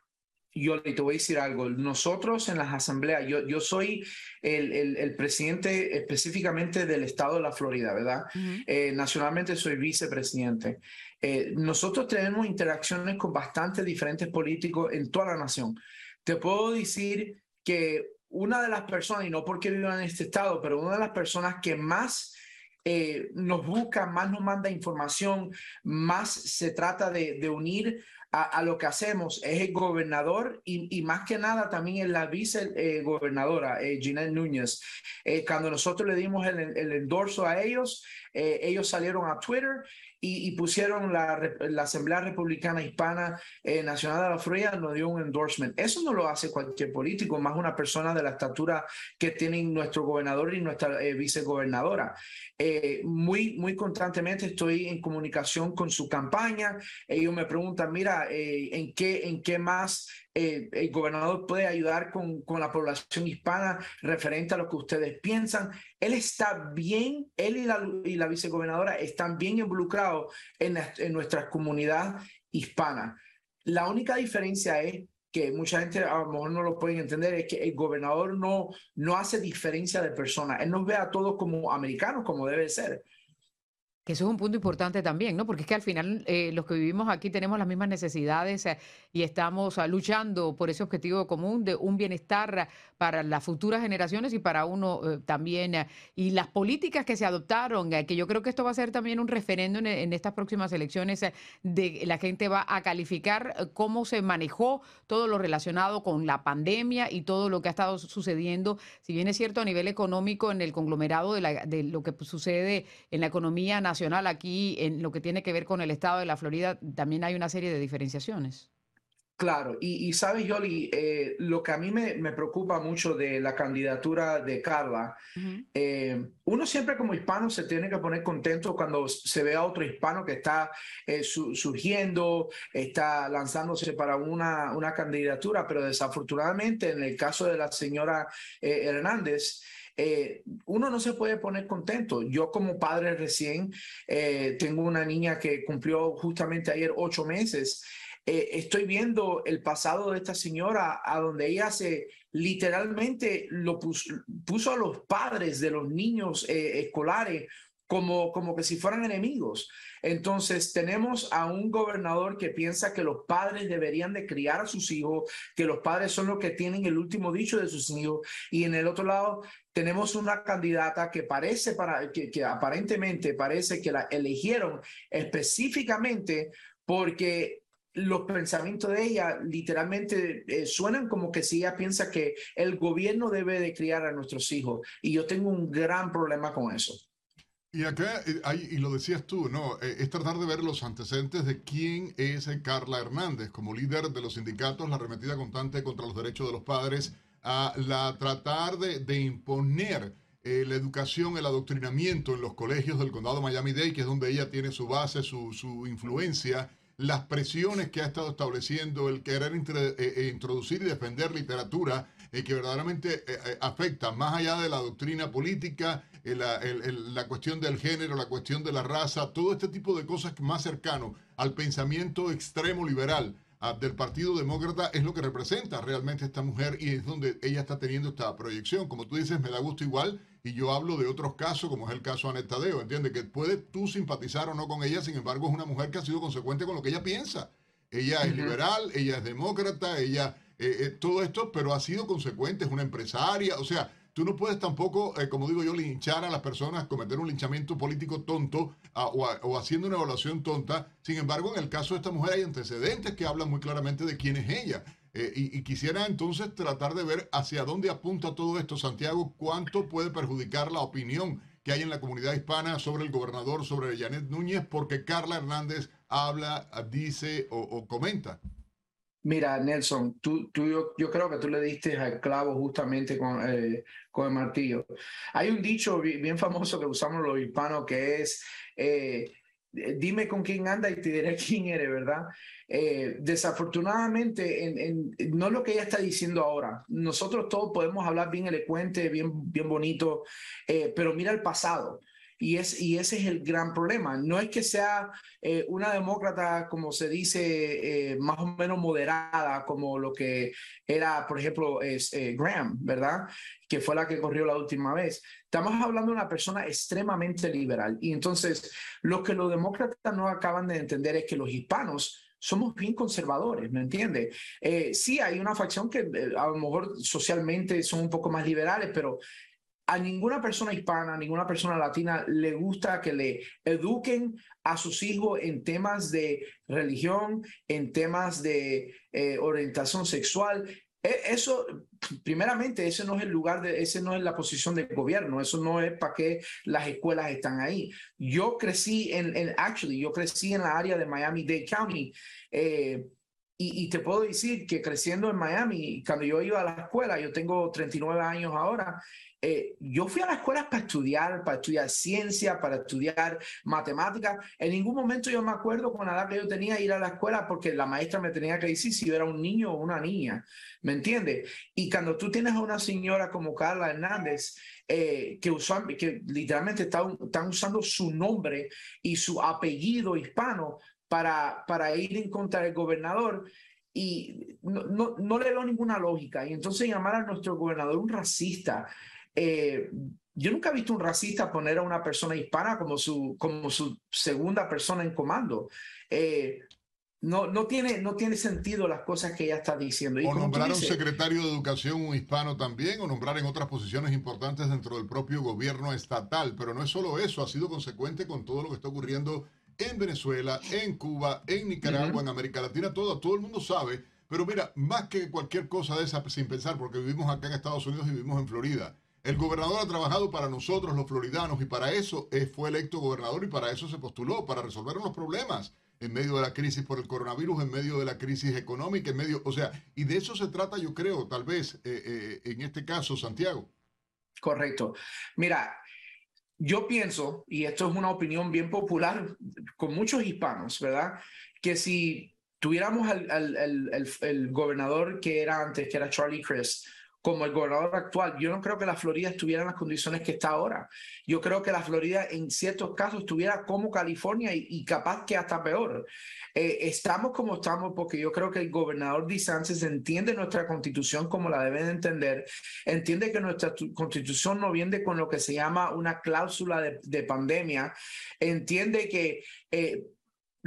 yo te voy a decir algo. Nosotros en las asambleas, yo, yo soy el, el, presidente específicamente del estado de la Florida, ¿verdad? Eh, nacionalmente soy vicepresidente. Eh, nosotros tenemos interacciones con bastantes diferentes políticos en toda la nación. Te puedo decir que una de las personas, y no porque viva en este estado, pero una de las personas que más eh, nos busca, más nos manda información, más se trata de, de unir a, lo que hacemos es el gobernador y, más que nada también es la vicegobernadora, eh, Ginette Núñez. Eh, cuando nosotros le dimos el, el endorso a ellos, eh, ellos salieron a Twitter y, pusieron la, la, Asamblea Republicana Hispana eh, Nacional de la Florida, nos dio un endorsement. Eso no lo hace cualquier político, más una persona de la estatura que tienen nuestro gobernador y nuestra eh, vicegobernadora. Eh, muy, muy constantemente estoy en comunicación con su campaña. Ellos me preguntan, mira, ¿en, qué, ¿en qué más eh, el gobernador puede ayudar con, con, la población hispana referente a lo que ustedes piensan. Él está bien, él y la, y la vicegobernadora están bien involucrados en, en nuestra comunidad hispana. La única diferencia es que mucha gente a lo mejor no lo pueden entender, es que el gobernador no, no hace diferencia de personas. Él nos ve a todos como americanos, como debe ser. Que eso es un punto importante también, ¿no? Porque es que al final eh, los que vivimos aquí tenemos las mismas necesidades eh, y estamos ah, luchando por ese objetivo común de un bienestar para las futuras generaciones y para uno eh, también. y las políticas que se adoptaron, que yo creo que esto va a ser también un referendo en, estas próximas elecciones, de la gente va a calificar cómo se manejó todo lo relacionado con la pandemia y todo lo que ha estado sucediendo, si bien es cierto a nivel económico en el conglomerado de, de lo que sucede en la economía nacional aquí, en lo que tiene que ver con el estado de la Florida, también hay una serie de diferenciaciones. Claro, y, sabes, Yoli, eh, lo que a mí me, me, preocupa mucho de la candidatura de Carla, eh, uno siempre como hispano se tiene que poner contento cuando se ve a otro hispano que está eh, surgiendo, está lanzándose para una, una candidatura, pero desafortunadamente en el caso de la señora Hernández, eh, uno no se puede poner contento. Yo como padre recién eh, tengo una niña que cumplió justamente ayer ocho meses. eh, estoy viendo el pasado de esta señora, a donde ella se literalmente lo puso, a los padres de los niños escolares como, como que si fueran enemigos. Entonces tenemos a un gobernador que piensa que los padres deberían de criar a sus hijos, que los padres son los que tienen el último dicho de sus hijos. Y en el otro lado tenemos una candidata que parece para, que, que aparentemente parece que la eligieron específicamente porque los pensamientos de ella literalmente eh, suenan como que si ella piensa que el gobierno debe de criar a nuestros hijos. Y yo tengo un gran problema con eso. Y acá, eh, y lo decías tú, ¿no? Eh, es tratar de ver los antecedentes de quién es Carla Hernández como líder de los sindicatos, la arremetida constante contra los derechos de los padres, a la tratar de, imponer la educación, el adoctrinamiento en los colegios del condado de Miami-Dade, que es donde ella tiene su base, su, su influencia las presiones que ha estado estableciendo, el querer eh, eh, introducir y defender literatura eh, que verdaderamente afecta más allá de la doctrina política, la, la, cuestión del género, la cuestión de la raza, todo este tipo de cosas más cercano al pensamiento extremo liberal ah, del Partido Demócrata es lo que representa realmente esta mujer y es donde ella está teniendo esta proyección. Como tú dices, me da gusto igual y yo hablo de otros casos, como es el caso de Anet Tadeo, ¿entiendes? Que puede tú simpatizar o no con ella, sin embargo es una mujer que ha sido consecuente con lo que ella piensa. Ella es liberal, ella es demócrata, ella, eh, eh, todo esto, pero ha sido consecuente, es una empresaria, o sea, tú no puedes tampoco, eh, como digo yo, linchar a las personas, cometer un linchamiento político tonto o, haciendo una evaluación tonta. Sin embargo, en el caso de esta mujer hay antecedentes que hablan muy claramente de quién es ella. Y, quisiera entonces tratar de ver hacia dónde apunta todo esto, Santiago, cuánto puede perjudicar la opinión que hay en la comunidad hispana sobre el gobernador, sobre Janet Núñez, porque Carla Hernández habla, dice o, comenta. Mira, Nelson, tú, tú yo, creo que tú le diste al clavo justamente con, eh, con el martillo. Hay un dicho bien famoso que usamos los hispanos que es, eh, dime con quién anda y te diré quién eres, ¿verdad? Eh, desafortunadamente, en, no es lo que ella está diciendo ahora. Nosotros todos podemos hablar bien elocuente, bien, bien bonito, eh, pero mira el pasado. Y, es, y ese es el gran problema. No es que sea eh, una demócrata, como se dice, más o menos moderada, como lo que era, por ejemplo, es, Graham, ¿verdad? Que fue la que corrió la última vez. Estamos hablando de una persona extremadamente liberal. Y entonces, lo que los demócratas no acaban de entender es que los hispanos somos bien conservadores, ¿me entiende? Eh, sí, hay una facción que eh, a lo mejor socialmente son un poco más liberales, pero a ninguna persona hispana, a ninguna persona latina le gusta que le eduquen a sus hijos en temas de religión, en temas de eh, orientación sexual. E, eso, primeramente, ese no es el lugar de, ese no es la posición del gobierno, eso no es para qué las escuelas están ahí. Yo crecí en, en actually, yo crecí en la área de Miami-Dade County. Eh, y, te puedo decir que creciendo en Miami, cuando yo iba a la escuela, yo tengo 39 años ahora, eh, yo fui a la escuela para estudiar, para estudiar ciencia, para estudiar matemáticas. En ningún momento yo me acuerdo con la edad que yo tenía ir a la escuela porque la maestra me tenía que decir si yo era un niño o una niña. ¿Me entiendes? Y cuando tú tienes a una señora como Carla Hernández, eh, que, que literalmente están, están usando su nombre y su apellido hispano para, para ir en contra del gobernador, y no, no, no, le veo ninguna lógica. Y entonces llamar a nuestro gobernador un racista eh, yo nunca he visto un racista poner a una persona hispana como su, como su segunda persona en comando. Eh, no, no, tiene, no tiene sentido las cosas que ella está diciendo. o nombrar a un secretario de educación un hispano también, o nombrar en otras posiciones importantes dentro del propio gobierno estatal. Pero no es solo eso, ha sido consecuente con todo lo que está ocurriendo en Venezuela, en Cuba, en Nicaragua, en América Latina, todo, todo el mundo sabe. Pero mira, más que cualquier cosa de esa, sin pensar, porque vivimos acá en Estados Unidos y vivimos en Florida el gobernador ha trabajado para nosotros, los floridanos, y para eso fue electo gobernador y para eso se postuló, para resolver los problemas en medio de la crisis por el coronavirus, en medio de la crisis económica, en medio, o sea, y de eso se trata, yo creo, tal vez, eh, eh, en este caso, Santiago. Correcto. Mira, yo pienso, y esto es una opinión bien popular con muchos hispanos, ¿verdad? Que si tuviéramos al, gobernador que era antes, que era Charlie Crist, como el gobernador actual, yo no creo que la Florida estuviera en las condiciones que está ahora. Yo creo que la Florida en ciertos casos estuviera como California y, capaz que hasta peor. Eh, estamos como estamos porque yo creo que el gobernador DeSantis entiende nuestra constitución como la deben entender, entiende que nuestra constitución no viene con lo que se llama una cláusula de, pandemia, entiende que... Eh,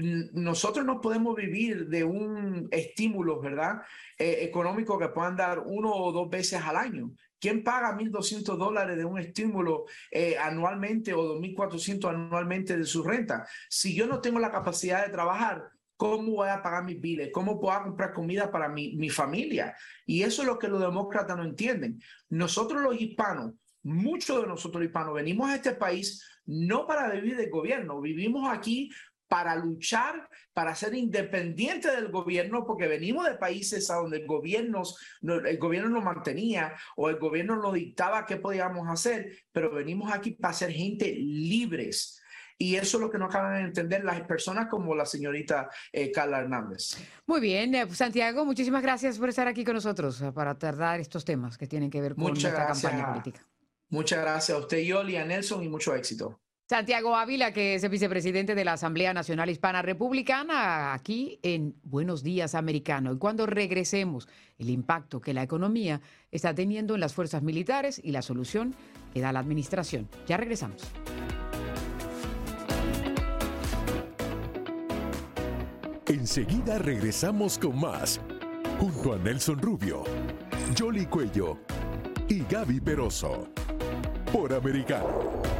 nosotros no podemos vivir de un estímulo, ¿verdad? Eh, económico que puedan dar uno o dos veces al año. ¿Quién paga 1.200 dólares de un estímulo eh, anualmente o 2.400 anualmente de su renta? Si yo no tengo la capacidad de trabajar, ¿cómo voy a pagar mis biles? ¿Cómo puedo comprar comida para mi, mi familia? Y eso es lo que los demócratas no entienden. Nosotros los hispanos, muchos de nosotros los hispanos, venimos a este país no para vivir del gobierno, vivimos aquí para luchar, para ser independiente del gobierno, porque venimos de países a donde el gobierno, el gobierno nos mantenía o el gobierno nos dictaba qué podíamos hacer, pero venimos aquí para ser gente libres. Y eso es lo que no acaban de entender las personas como la señorita eh, Carla Hernández. Muy bien, eh, Santiago, muchísimas gracias por estar aquí con nosotros eh, para tratar estos temas que tienen que ver con Muchas nuestra campaña política. Muchas gracias a usted, Yoli, a Nelson y mucho éxito. Santiago Ávila, que es el vicepresidente de la Asamblea Nacional Hispana Republicana, aquí en Buenos Días Americano. Y cuando regresemos, el impacto que la economía está teniendo en las fuerzas militares y la solución que da la administración. Ya regresamos. Enseguida regresamos con más, junto a Nelson Rubio, Jolly Cuello y Gaby Peroso, por Americano.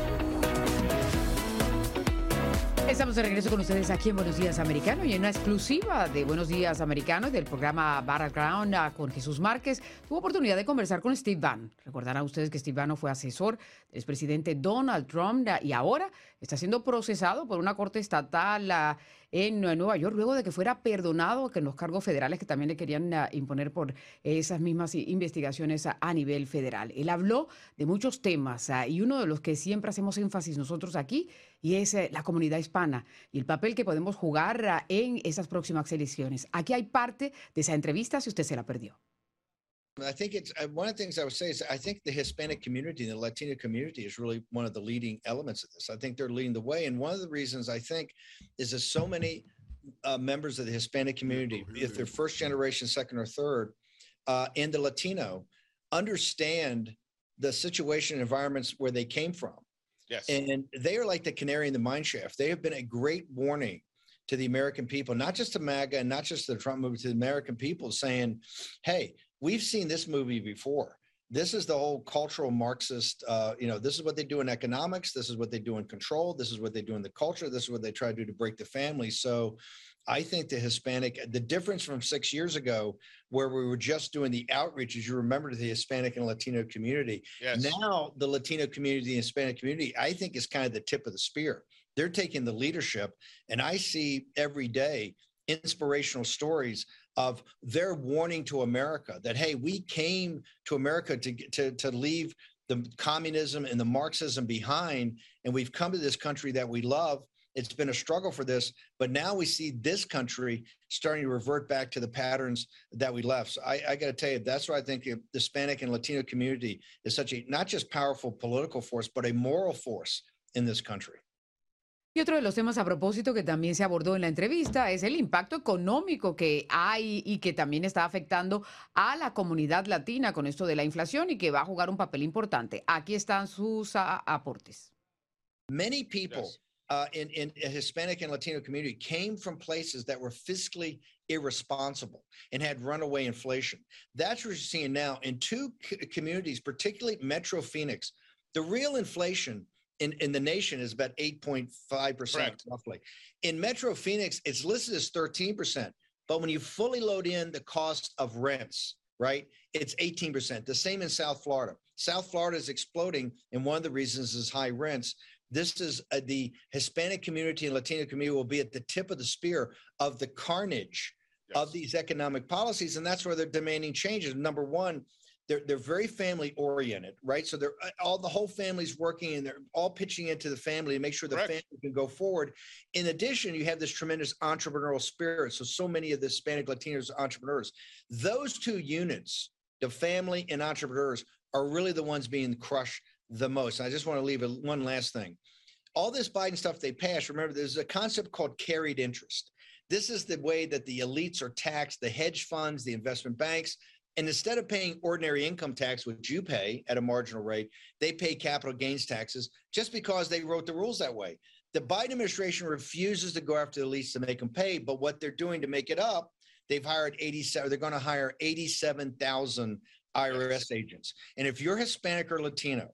Estamos de regreso con ustedes aquí en Buenos Días Americano y en una exclusiva de Buenos Días Americano y del programa Battleground ah, con Jesús Márquez. Tuvo oportunidad de conversar con Steve Bannon. Recordarán ustedes que Steve Bannon fue asesor del expresidente Donald Trump ah, y ahora está siendo procesado por una corte estatal ah, en Nueva York luego de que fuera perdonado que los cargos federales que también le querían imponer por esas mismas investigaciones a nivel federal. Él habló de muchos temas y uno de los que siempre hacemos énfasis nosotros aquí y es eh, la comunidad hispana y el papel que podemos jugar ah, en esas próximas elecciones. Aquí hay parte de esa entrevista si usted se la perdió. I think it's uh, one of the things I would say is I think the Hispanic community and the Latino community is really one of the leading elements of this. I think they're leading the way. And one of the reasons I think is that so many uh, members of the Hispanic community, if they're first generation, second, or third, uh, and the Latino, understand the situation and environments where they came from. Yes. And they are like the canary in the mine shaft. They have been a great warning to the American people, not just to MAGA and not just the Trump movie, to the American people saying, hey, we've seen this movie before. This is the whole cultural Marxist, uh, you know, this is what they do in economics. This is what they do in control. This is what they do in the culture. This is what they try to do to break the family. So I think the Hispanic, the difference from six years ago, where we were just doing the outreach, as you remember, to the Hispanic and Latino community. Yes. Now, the Latino community, the Hispanic community, I think is kind of the tip of the spear. They're taking the leadership, and I see every day inspirational stories of their warning to America that hey, we came to America to to to leave the communism and the Marxism behind, and we've come to this country that we love it's been a struggle for this, but now we see this country starting to revert back to the patterns that we left. So I, I got to tell you, that's why I think the Hispanic and Latino community is such a not just powerful political force, but a moral force in this country. Y otro de los temas a propósito que también se abordó en la entrevista es el impacto económico que hay y que también está afectando a la comunidad latina con esto de la inflación y que va a jugar un papel importante. Aquí están sus aportes. Many people uh, in, in a Hispanic and Latino community came from places that were fiscally irresponsible and had runaway inflation. That's what you're seeing now in two communities, particularly Metro Phoenix. The real inflation in, in the nation is about 8.5% roughly. In Metro Phoenix, it's listed as 13%. But when you fully load in the cost of rents, right, it's 18%. The same in South Florida. South Florida is exploding, and one of the reasons is high rents. This is uh, the Hispanic community and Latino community will be at the tip of the spear of the carnage yes. of these economic policies. And that's where they're demanding changes. Number one, they're, they're very family oriented, right? So they're uh, all the whole family's working and they're all pitching into the family to make sure the Correct. family can go forward. In addition, you have this tremendous entrepreneurial spirit. So so many of the Hispanic Latinos entrepreneurs. Those two units, the family and entrepreneurs, are really the ones being crushed the most. And I just want to leave a, one last thing. All this Biden stuff they passed, remember, there's a concept called carried interest. This is the way that the elites are taxed, the hedge funds, the investment banks. And instead of paying ordinary income tax, which you pay at a marginal rate, they pay capital gains taxes just because they wrote the rules that way. The Biden administration refuses to go after the elites to make them pay, but what they're doing to make it up, they've hired 87, they're going to hire 87,000 IRS agents. And if you're Hispanic or Latino,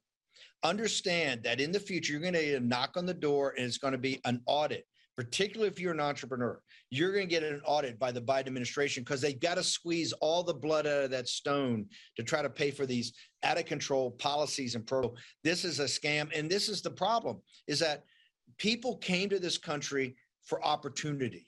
understand that in the future, you're going to get a knock on the door and it's going to be an audit, particularly if you're an entrepreneur. You're going to get an audit by the Biden administration because they've got to squeeze all the blood out of that stone to try to pay for these out of control policies and pro. This is a scam. And this is the problem is that people came to this country for opportunity.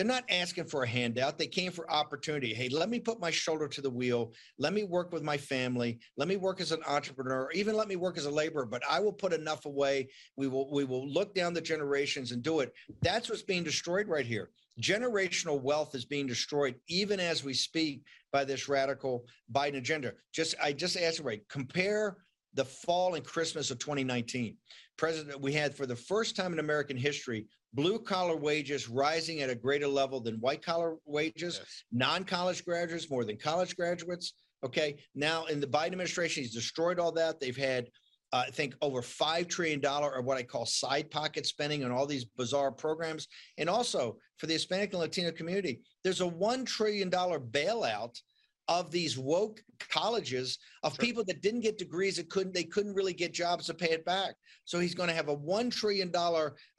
They're not asking for a handout. They came for opportunity. Hey, let me put my shoulder to the wheel. Let me work with my family. Let me work as an entrepreneur. or Even let me work as a laborer. But I will put enough away. We will we will look down the generations and do it. That's what's being destroyed right here. Generational wealth is being destroyed even as we speak by this radical Biden agenda. Just I just asked right. Compare the fall and Christmas of 2019. President, we had for the first time in American history blue collar wages rising at a greater level than white collar wages, yes. non college graduates more than college graduates. Okay. Now, in the Biden administration, he's destroyed all that. They've had, uh, I think, over $5 trillion of what I call side pocket spending on all these bizarre programs. And also for the Hispanic and Latino community, there's a $1 trillion bailout of these woke colleges of sure. people that didn't get degrees that couldn't they couldn't really get jobs to pay it back. So he's going to have a $1 trillion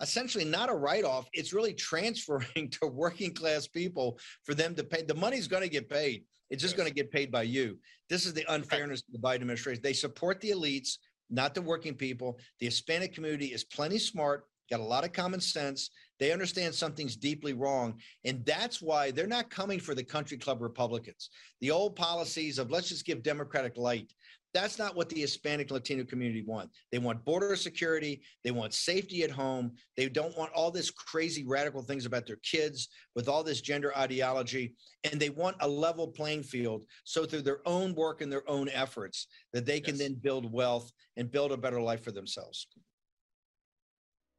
essentially not a write-off it's really transferring to working class people for them to pay. The money's going to get paid. It's just yes. going to get paid by you. This is the unfairness right. of the biden administration. They support the elites not the working people. The hispanic community is plenty smart got a lot of common sense they understand something's deeply wrong. And that's why they're not coming for the country club Republicans. The old policies of let's just give Democratic light. That's not what the Hispanic Latino community want. They want border security. They want safety at home. They don't want all this crazy radical things about their kids with all this gender ideology. And they want a level playing field. So through their own work and their own efforts, that they can yes. then build wealth and build a better life for themselves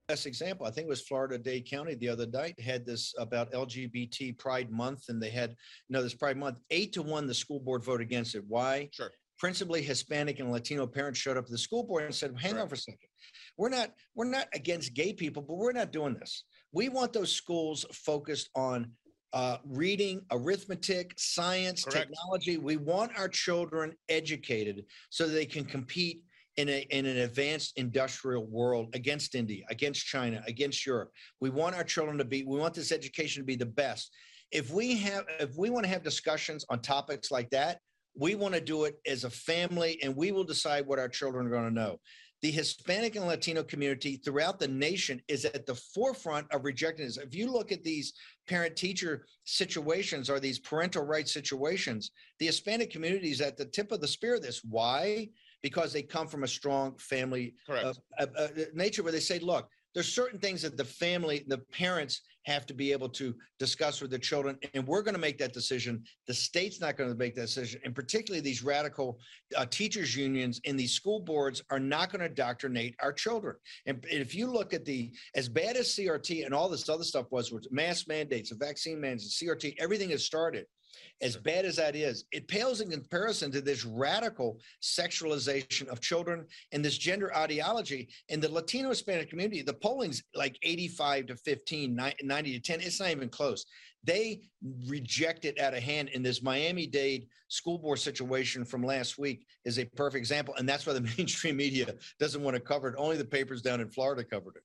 best example, I think it was Florida Dade County the other night had this about LGBT Pride Month, and they had you know this Pride Month eight to one. The school board voted against it. Why? Sure. Principally Hispanic and Latino parents showed up at the school board and said, "Hang right. on for a second. We're not we're not against gay people, but we're not doing this. We want those schools focused on." Uh, reading, arithmetic, science, Correct. technology. We want our children educated so they can compete in, a, in an advanced industrial world against India, against China, against Europe. We want our children to be, we want this education to be the best. If we have, if we want to have discussions on topics like that, we want to do it as a family and we will decide what our children are going to know. The Hispanic and Latino community throughout the nation is at the forefront of rejecting this. If you look at these parent teacher situations or these parental rights situations, the Hispanic community is at the tip of the spear of this. Why? Because they come from a strong family uh, uh, uh, nature where they say, look, there's certain things that the family, the parents have to be able to discuss with the children, and we're going to make that decision. The state's not going to make that decision, and particularly these radical uh, teachers unions and these school boards are not going to indoctrinate our children. And if you look at the as bad as CRT and all this other stuff was, with mask mandates, a vaccine mandates, CRT, everything has started as bad as that is, it pales in comparison to this radical sexualization of children and this gender ideology. In the Latino Hispanic community, the polling's like 85 to 15, 90 to 10. It's not even close. They reject it out of hand. And this Miami Dade school board situation from last week is a perfect example. And that's why the mainstream media doesn't want to cover it. Only the papers down in Florida covered it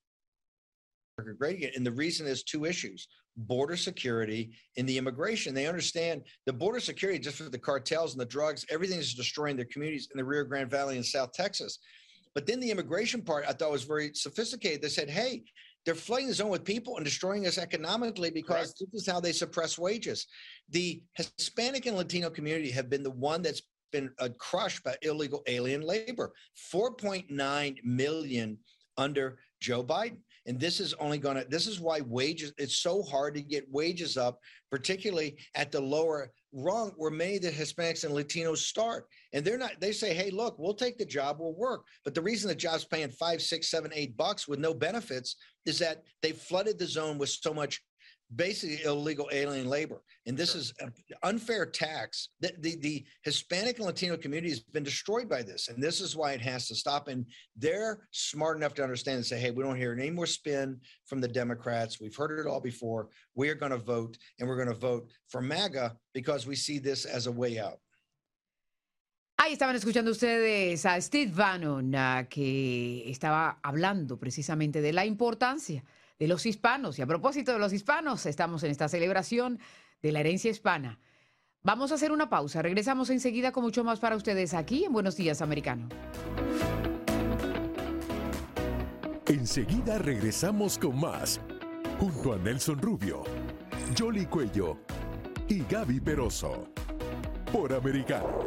great. And the reason is two issues border security and the immigration. They understand the border security just for the cartels and the drugs, everything is destroying their communities in the Rio Grande Valley in South Texas. But then the immigration part I thought was very sophisticated. They said, hey, they're flooding the zone with people and destroying us economically because Correct. this is how they suppress wages. The Hispanic and Latino community have been the one that's been uh, crushed by illegal alien labor. 4.9 million under Joe Biden. And this is only going to, this is why wages, it's so hard to get wages up, particularly at the lower rung where many of the Hispanics and Latinos start. And they're not, they say, hey, look, we'll take the job, we'll work. But the reason the job's paying five, six, seven, eight bucks with no benefits is that they flooded the zone with so much basically illegal alien labor. And this sure. is unfair tax. The, the, the, Hispanic and Latino community has been destroyed by this. And this is why it has to stop. And they're smart enough to understand and say, hey, we don't hear any more spin from the Democrats. We've heard it all before. We are going to vote and we're going to vote for MAGA because we see this as a way out. Ahí estaban escuchando ustedes a Steve Bannon, que estaba hablando precisamente de la importancia de los hispanos. Y a propósito de los hispanos, estamos en esta celebración de la herencia hispana. Vamos a hacer una pausa. Regresamos enseguida con mucho más para ustedes aquí en Buenos Días Americano. Enseguida regresamos con más, junto a Nelson Rubio, Jolly Cuello y Gaby Peroso, por Americano.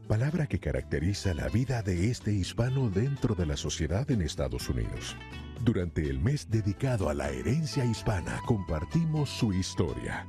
palabra que caracteriza la vida de este hispano dentro de la sociedad en Estados Unidos. Durante el mes dedicado a la herencia hispana compartimos su historia,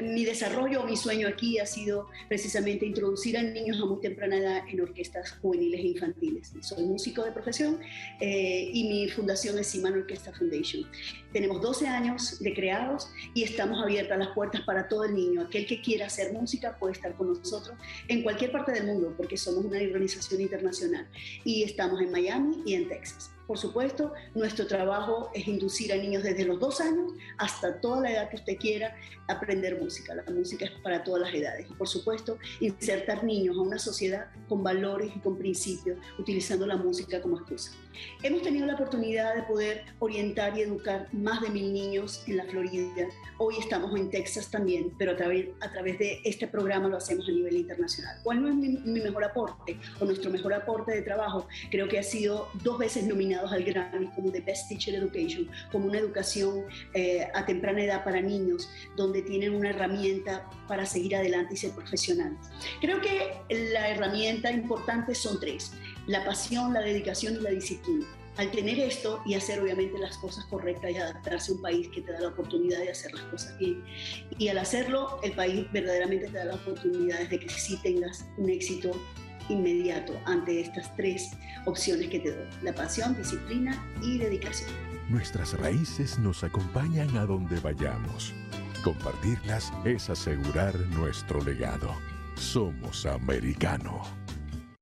mi desarrollo, mi sueño aquí ha sido precisamente introducir a niños a muy temprana edad en orquestas juveniles e infantiles. Soy músico de profesión eh, y mi fundación es Siman Orquesta Foundation. Tenemos 12 años de creados y estamos abiertas las puertas para todo el niño. Aquel que quiera hacer música puede estar con nosotros en cualquier parte del mundo porque somos una organización internacional y estamos en Miami y en Texas. Por supuesto, nuestro trabajo es inducir a niños desde los dos años hasta toda la edad que usted quiera aprender música. La música es para todas las edades. Y por supuesto, insertar niños a una sociedad con valores y con principios, utilizando la música como excusa. Hemos tenido la oportunidad de poder orientar y educar más de mil niños en la Florida. Hoy estamos en Texas también, pero a través, de este programa lo hacemos a nivel internacional. ¿Cuál no es mi, mi mejor aporte o nuestro mejor aporte de trabajo? Creo que ha sido dos veces nominados al Grammy como The Best Teacher Education, como una educación eh, a temprana edad para niños, donde tienen una herramienta para seguir adelante y ser profesionales. Creo que la herramienta importante son tres la pasión, la dedicación y la disciplina. Al tener esto y hacer obviamente las cosas correctas y adaptarse a un país que te da la oportunidad de hacer las cosas bien. Y al hacerlo, el país verdaderamente te da la oportunidad de que sí tengas un éxito inmediato ante estas tres opciones que te doy. La pasión, disciplina y dedicación. Nuestras raíces nos acompañan a donde vayamos. Compartirlas es asegurar nuestro legado. Somos americano.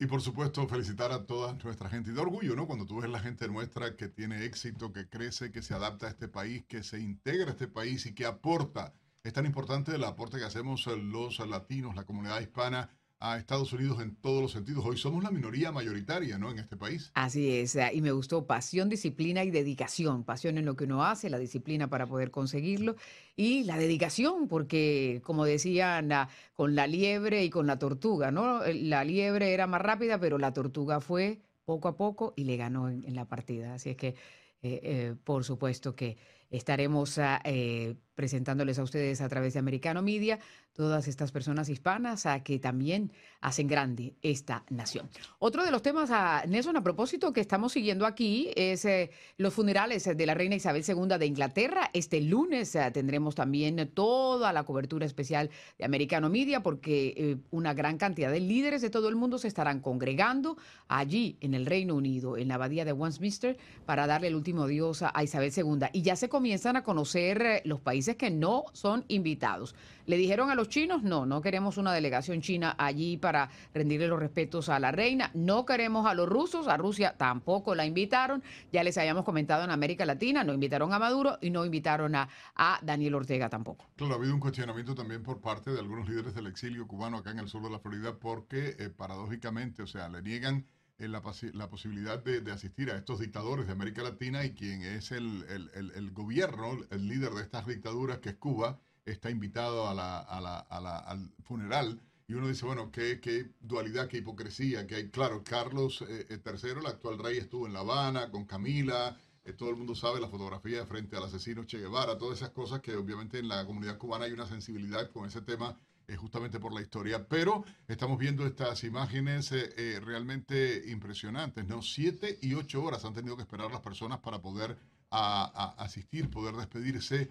Y por supuesto, felicitar a toda nuestra gente. Y de orgullo, ¿no? Cuando tú ves la gente nuestra que tiene éxito, que crece, que se adapta a este país, que se integra a este país y que aporta. Es tan importante el aporte que hacemos los latinos, la comunidad hispana, a Estados Unidos en todos los sentidos. Hoy somos la minoría mayoritaria, ¿no? En este país. Así es, eh, y me gustó pasión, disciplina y dedicación. Pasión en lo que uno hace, la disciplina para poder conseguirlo y la dedicación, porque como decían, ah, con la liebre y con la tortuga, ¿no? Eh, la liebre era más rápida, pero la tortuga fue poco a poco y le ganó en, la partida. Así es que, eh, por supuesto que estaremos ah, presentándoles a ustedes a través de Americano Media todas estas personas hispanas a que también hacen grande esta nación. Otro de los temas, Nelson, a propósito que estamos siguiendo aquí es eh, los funerales de la reina Isabel II de Inglaterra. Este lunes eh, tendremos también toda la cobertura especial de Americano Media porque eh, una gran cantidad de líderes de todo el mundo se estarán congregando allí en el Reino Unido, en la abadía de Westminster, para darle el último adiós a, Isabel II. Y ya se comienzan a conocer los países que no son invitados. ¿Le dijeron a los chinos? No, no queremos una delegación china allí para rendirle los respetos a la reina. No queremos a los rusos, a Rusia tampoco la invitaron. Ya les habíamos comentado en América Latina, no invitaron a Maduro y no invitaron a, a Daniel Ortega tampoco. Claro, ha habido un cuestionamiento también por parte de algunos líderes del exilio cubano acá en el sur de la Florida porque eh, paradójicamente, o sea, le niegan la, la, posibilidad de, asistir a estos dictadores de América Latina y quien es el, gobierno, el líder de estas dictaduras, que es Cuba, está invitado al funeral. Y uno dice, bueno, qué, qué, dualidad, qué hipocresía que hay. Claro, Carlos eh, III, eh, el actual rey, estuvo en La Habana con Camila. Eh, todo el mundo sabe la fotografía frente al asesino Che Guevara, todas esas cosas que obviamente en la comunidad cubana hay una sensibilidad con ese tema justamente por la historia. Pero estamos viendo estas imágenes realmente impresionantes, ¿no? Siete y ocho horas han tenido que esperar las personas para poder a, asistir, poder despedirse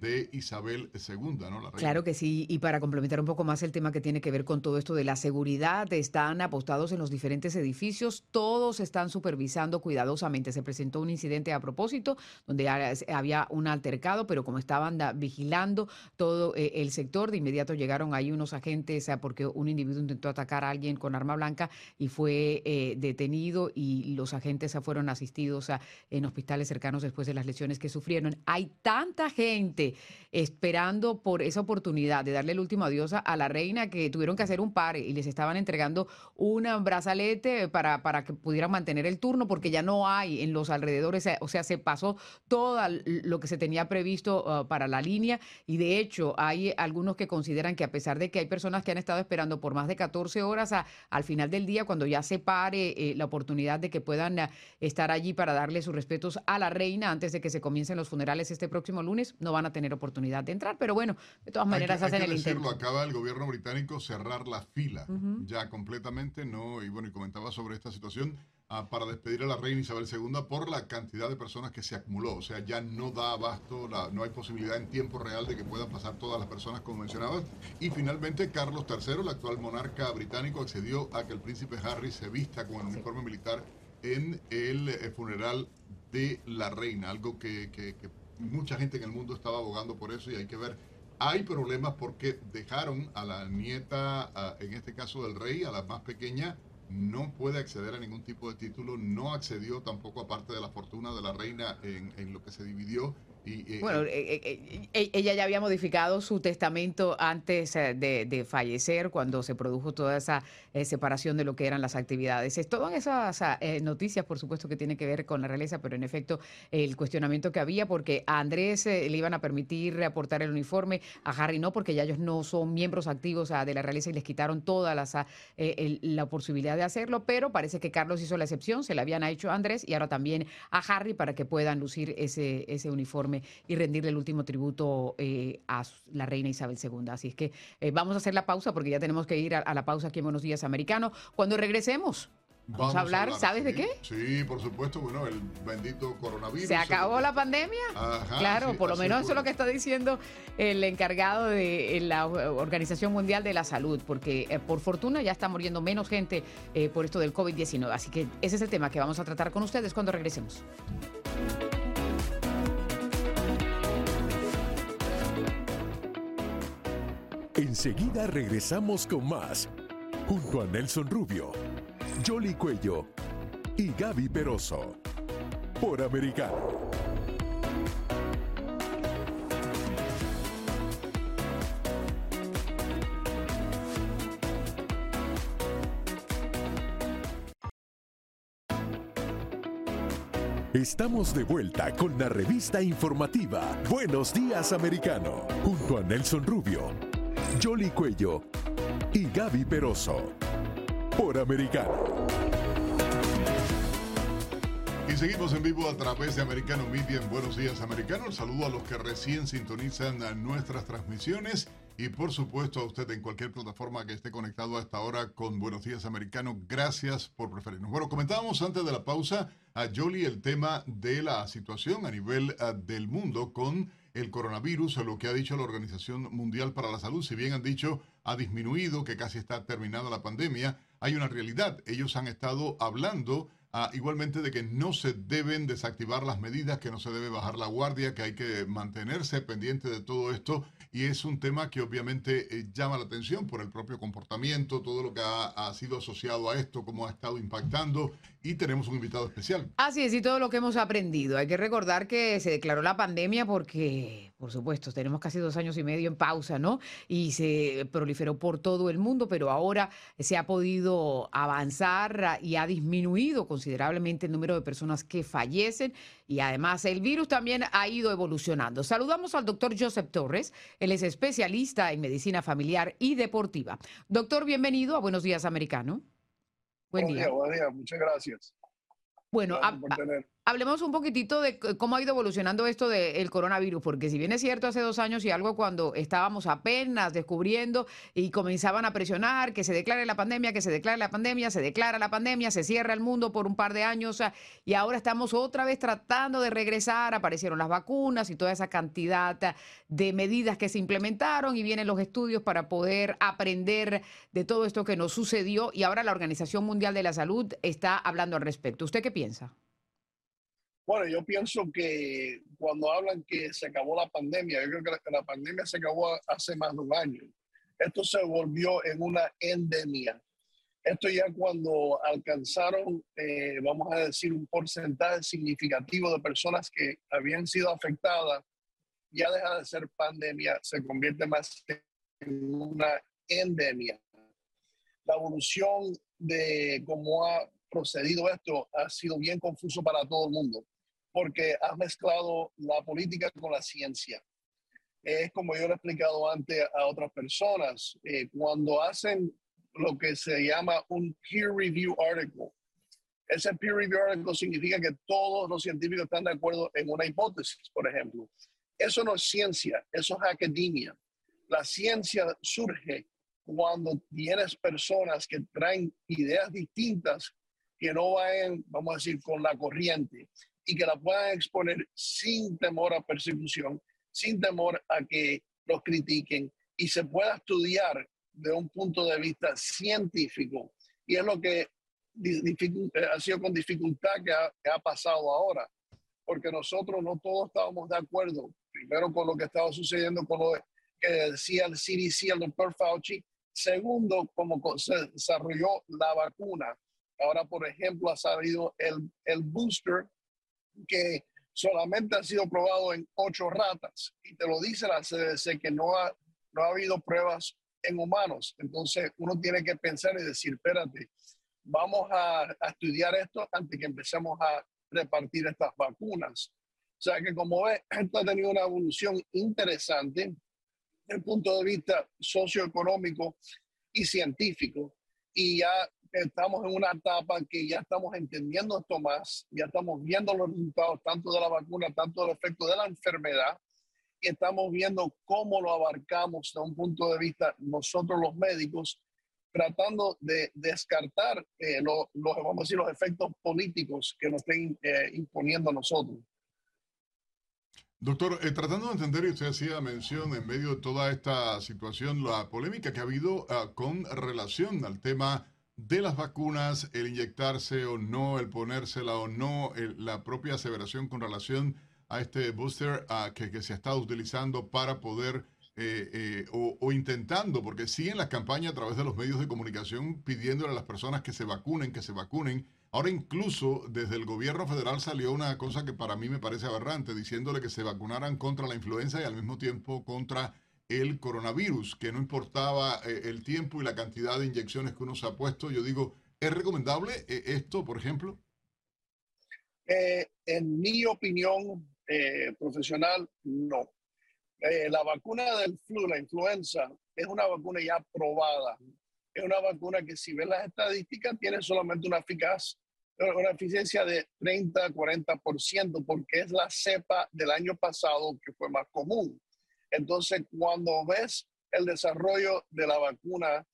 de Isabel II, ¿no? Claro que sí, y para complementar un poco más el tema que tiene que ver con todo esto de la seguridad, están apostados en los diferentes edificios, todos están supervisando cuidadosamente. Se presentó un incidente a propósito, donde había un altercado, pero como estaban vigilando todo eh, el sector, de inmediato llegaron ahí unos agentes, porque un individuo intentó atacar a alguien con arma blanca y fue eh, detenido y los agentes fueron asistidos en hospitales cercanos después de las lesiones que sufrieron. Hay tanta gente esperando por esa oportunidad de darle el último adiós a la reina que tuvieron que hacer un par y les estaban entregando un brazalete para, para que pudieran mantener el turno porque ya no hay en los alrededores, o sea, se pasó todo lo que se tenía previsto uh, para la línea y de hecho hay algunos que consideran que a pesar de que hay personas que han estado esperando por más de 14 horas al final del día, cuando ya se pare eh, la oportunidad de que puedan uh, estar allí para darle sus respetos a la reina, antes de que se comiencen los funerales este próximo lunes, no van a tener oportunidad de entrar, pero bueno, de todas maneras hacen el intento. Acaba el gobierno británico cerrar la fila ya completamente, ¿no? Y bueno, y comentaba sobre esta situación. Ah, para despedir a la reina Isabel II por la cantidad de personas que se acumuló. O sea, ya no da abasto, no hay posibilidad en tiempo real de que puedan pasar todas las personas como mencionabas. Y finalmente, Carlos III, el actual monarca británico, accedió a que el príncipe Harry se vista con el uniforme militar en el eh, funeral de la reina, algo que, mucha gente en el mundo estaba abogando por eso y hay que ver. Hay problemas porque dejaron a la nieta, en este caso del rey, a la más pequeña, no puede acceder a ningún tipo de título, no accedió tampoco a parte de la fortuna de la reina en, en lo que se dividió bueno, eh, eh, eh, ella ya había modificado su testamento antes de, fallecer, cuando se produjo toda esa separación de lo que eran las actividades. Es todas esas noticias, por supuesto, que tienen que ver con la realeza, pero en efecto, el cuestionamiento que había, porque a Andrés le iban a permitir aportar el uniforme, a Harry no, porque ya ellos no son miembros activos de la realeza y les quitaron toda la posibilidad de hacerlo, pero parece que Carlos hizo la excepción, se la habían hecho a Andrés y ahora también a Harry para que puedan lucir ese uniforme y rendirle el último tributo eh, a la reina Isabel II. Así es que eh, vamos a hacer la pausa porque ya tenemos que ir a, la pausa aquí en Buenos Días Americano. Cuando regresemos, Vamos, a, hablar, ¿sabes de qué? Sí, por supuesto, bueno, el bendito coronavirus. ¿Se acabó la pandemia? claro, por lo menos eso es lo que está diciendo el encargado de la Organización Mundial de la Salud, porque eh, por fortuna ya está muriendo menos gente por esto del COVID-19. Así que ese es el tema que vamos a tratar con ustedes cuando regresemos. Enseguida regresamos con más, junto a Nelson Rubio, Jolly Cuello y Gaby Peroso, por Americano. Estamos de vuelta con la revista informativa Buenos Días Americano, junto a Nelson Rubio, Jolly Cuello y Gaby Peroso. Por Americano. Y seguimos en vivo a través de Americano Media en Buenos Días Americano. Saludo a los que recién sintonizan nuestras transmisiones y por supuesto a usted en cualquier plataforma que esté conectado a esta hora con Buenos Días Americano. Gracias por preferirnos. Bueno, comentábamos antes de la pausa a Jolly el tema de la situación a nivel uh, del mundo con el coronavirus, lo que ha dicho la Organización Mundial para la Salud, si bien han dicho ha disminuido, que casi está terminada la pandemia, hay una realidad. Ellos han estado hablando Ah, igualmente de que no se deben desactivar las medidas, que no se debe bajar la guardia, que hay que mantenerse pendiente de todo esto. Y es un tema que obviamente eh, llama la atención por el propio comportamiento, todo lo que ha, ha, sido asociado a esto, cómo ha estado impactando. Y tenemos un invitado especial. Así es, y todo lo que hemos aprendido. Hay que recordar que se declaró la pandemia porque, por supuesto, tenemos casi dos años y medio en pausa, ¿no? Y se proliferó por todo el mundo, pero ahora se ha podido avanzar y ha disminuido con considerablemente el número de personas que fallecen y además el virus también ha ido evolucionando. Saludamos al doctor Joseph Torres, él es especialista en medicina familiar y deportiva. Doctor, bienvenido a Buenos Días Americano. Buen día. Buen día, muchas gracias. Bueno, hablemos un poquitito de cómo ha ido evolucionando esto del coronavirus, porque si bien es cierto hace dos años y algo cuando estábamos apenas descubriendo y comenzaban a presionar que se declare la pandemia, que se declare la pandemia, se declara la pandemia, se cierra el mundo por un par de años y ahora estamos otra vez tratando de regresar, aparecieron las vacunas y toda esa cantidad de medidas que se implementaron y vienen los estudios para poder aprender de todo esto que nos sucedió y ahora la Organización Mundial de la Salud está hablando al respecto. ¿Usted qué piensa? Bueno, yo pienso que cuando hablan que se acabó la pandemia, yo creo que la, pandemia se acabó hace más de un año. Esto se volvió en una endemia. Esto ya cuando alcanzaron, eh, vamos a decir, un porcentaje significativo de personas que habían sido afectadas, ya deja de ser pandemia, se convierte más en una endemia. La evolución de cómo ha procedido esto ha sido bien confuso para todo el mundo, porque ha mezclado la política con la ciencia. Es como yo le he explicado antes a otras personas, eh, cuando hacen lo que se llama un peer review article, ese peer review article significa que todos los científicos están de acuerdo en una hipótesis, por ejemplo. Eso no es ciencia, eso es academia. La ciencia surge cuando tienes personas que traen ideas distintas que no vayan, vamos a decir, con la corriente y que la puedan exponer sin temor a persecución, sin temor a que los critiquen y se pueda estudiar de un punto de vista científico. Y es lo que ha sido con dificultad que ha, pasado ahora, porque nosotros no todos estábamos de acuerdo, primero con lo que estaba sucediendo con lo que decía el CDC, el doctor Fauci, segundo, como se desarrolló la vacuna Ahora, por ejemplo, ha salido el, el booster que solamente ha sido probado en ocho ratas y te lo dice la CDC que no ha, no ha habido pruebas en humanos. Entonces uno tiene que pensar y decir, espérate, vamos a, a estudiar esto antes que empecemos a repartir estas vacunas. O sea que como ves, esto ha tenido una evolución interesante desde el punto de vista socioeconómico y científico. Y ya estamos en una etapa que ya estamos entendiendo esto más, ya estamos viendo los resultados tanto de la vacuna, tanto del efecto de la enfermedad, y estamos viendo cómo lo abarcamos de un punto de vista nosotros los médicos, tratando de descartar eh, los, vamos a decir, los efectos políticos que nos estén eh, imponiendo a nosotros. Doctor, eh, tratando de entender, y usted hacía mención en medio de toda esta situación, la polémica que ha habido ah, con relación al tema de las vacunas, el inyectarse o no, el ponérsela o no, la propia aseveración con relación a este booster que, que, se estado utilizando para poder eh, eh, o, o, intentando, porque siguen las campañas a través de los medios de comunicación pidiéndole a las personas que se vacunen, que se vacunen. Ahora incluso desde el gobierno federal salió una cosa que para mí me parece aberrante, diciéndole que se vacunaran contra la influenza y al mismo tiempo contra el coronavirus, que no importaba eh, el tiempo y la cantidad de inyecciones que uno se ha puesto. Yo digo, ¿es recomendable eh, esto, por ejemplo? Eh, en mi opinión profesional, no. la vacuna del flu, la influenza, es una vacuna ya probada. Es una vacuna que si ves las estadísticas tiene solamente una eficaz una eficiencia de 30-40% porque es la cepa del año pasado que fue más común. Entonces, cuando ves el desarrollo de la vacuna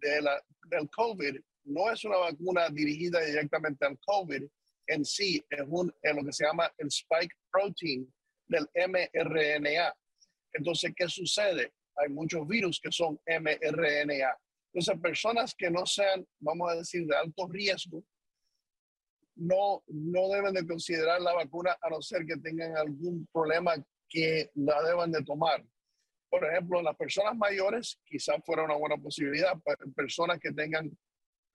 de la, del COVID, no es una vacuna dirigida directamente al COVID en sí, es, un, lo que se llama el spike protein del mRNA. Entonces, ¿qué sucede? Hay muchos virus que son mRNA. Entonces, personas que no sean, vamos a decir, de alto riesgo, no, no deben de considerar la vacuna a no ser que tengan algún problema que la deban de tomar. Por ejemplo, las personas mayores quizás fuera una buena posibilidad. Personas que tengan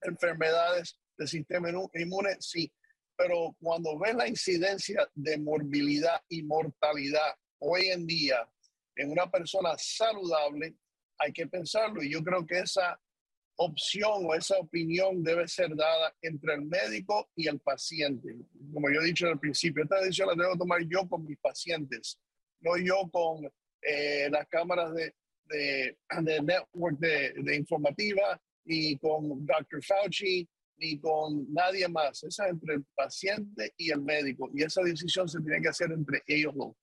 enfermedades del sistema inmune, sí. Pero cuando ves la incidencia de morbilidad y mortalidad hoy en día en una persona saludable, hay que pensarlo. Y yo creo que esa opción o esa opinión debe ser dada entre el médico y el paciente. Como yo he dicho al principio, esta decisión la debo tomar yo con mis pacientes, no yo con eh, las cámaras de, de, de network de, de, informativa, ni con Dr. Fauci, ni con nadie más. Esa es entre el paciente y el médico. Y esa decisión se tiene que hacer entre ellos dos.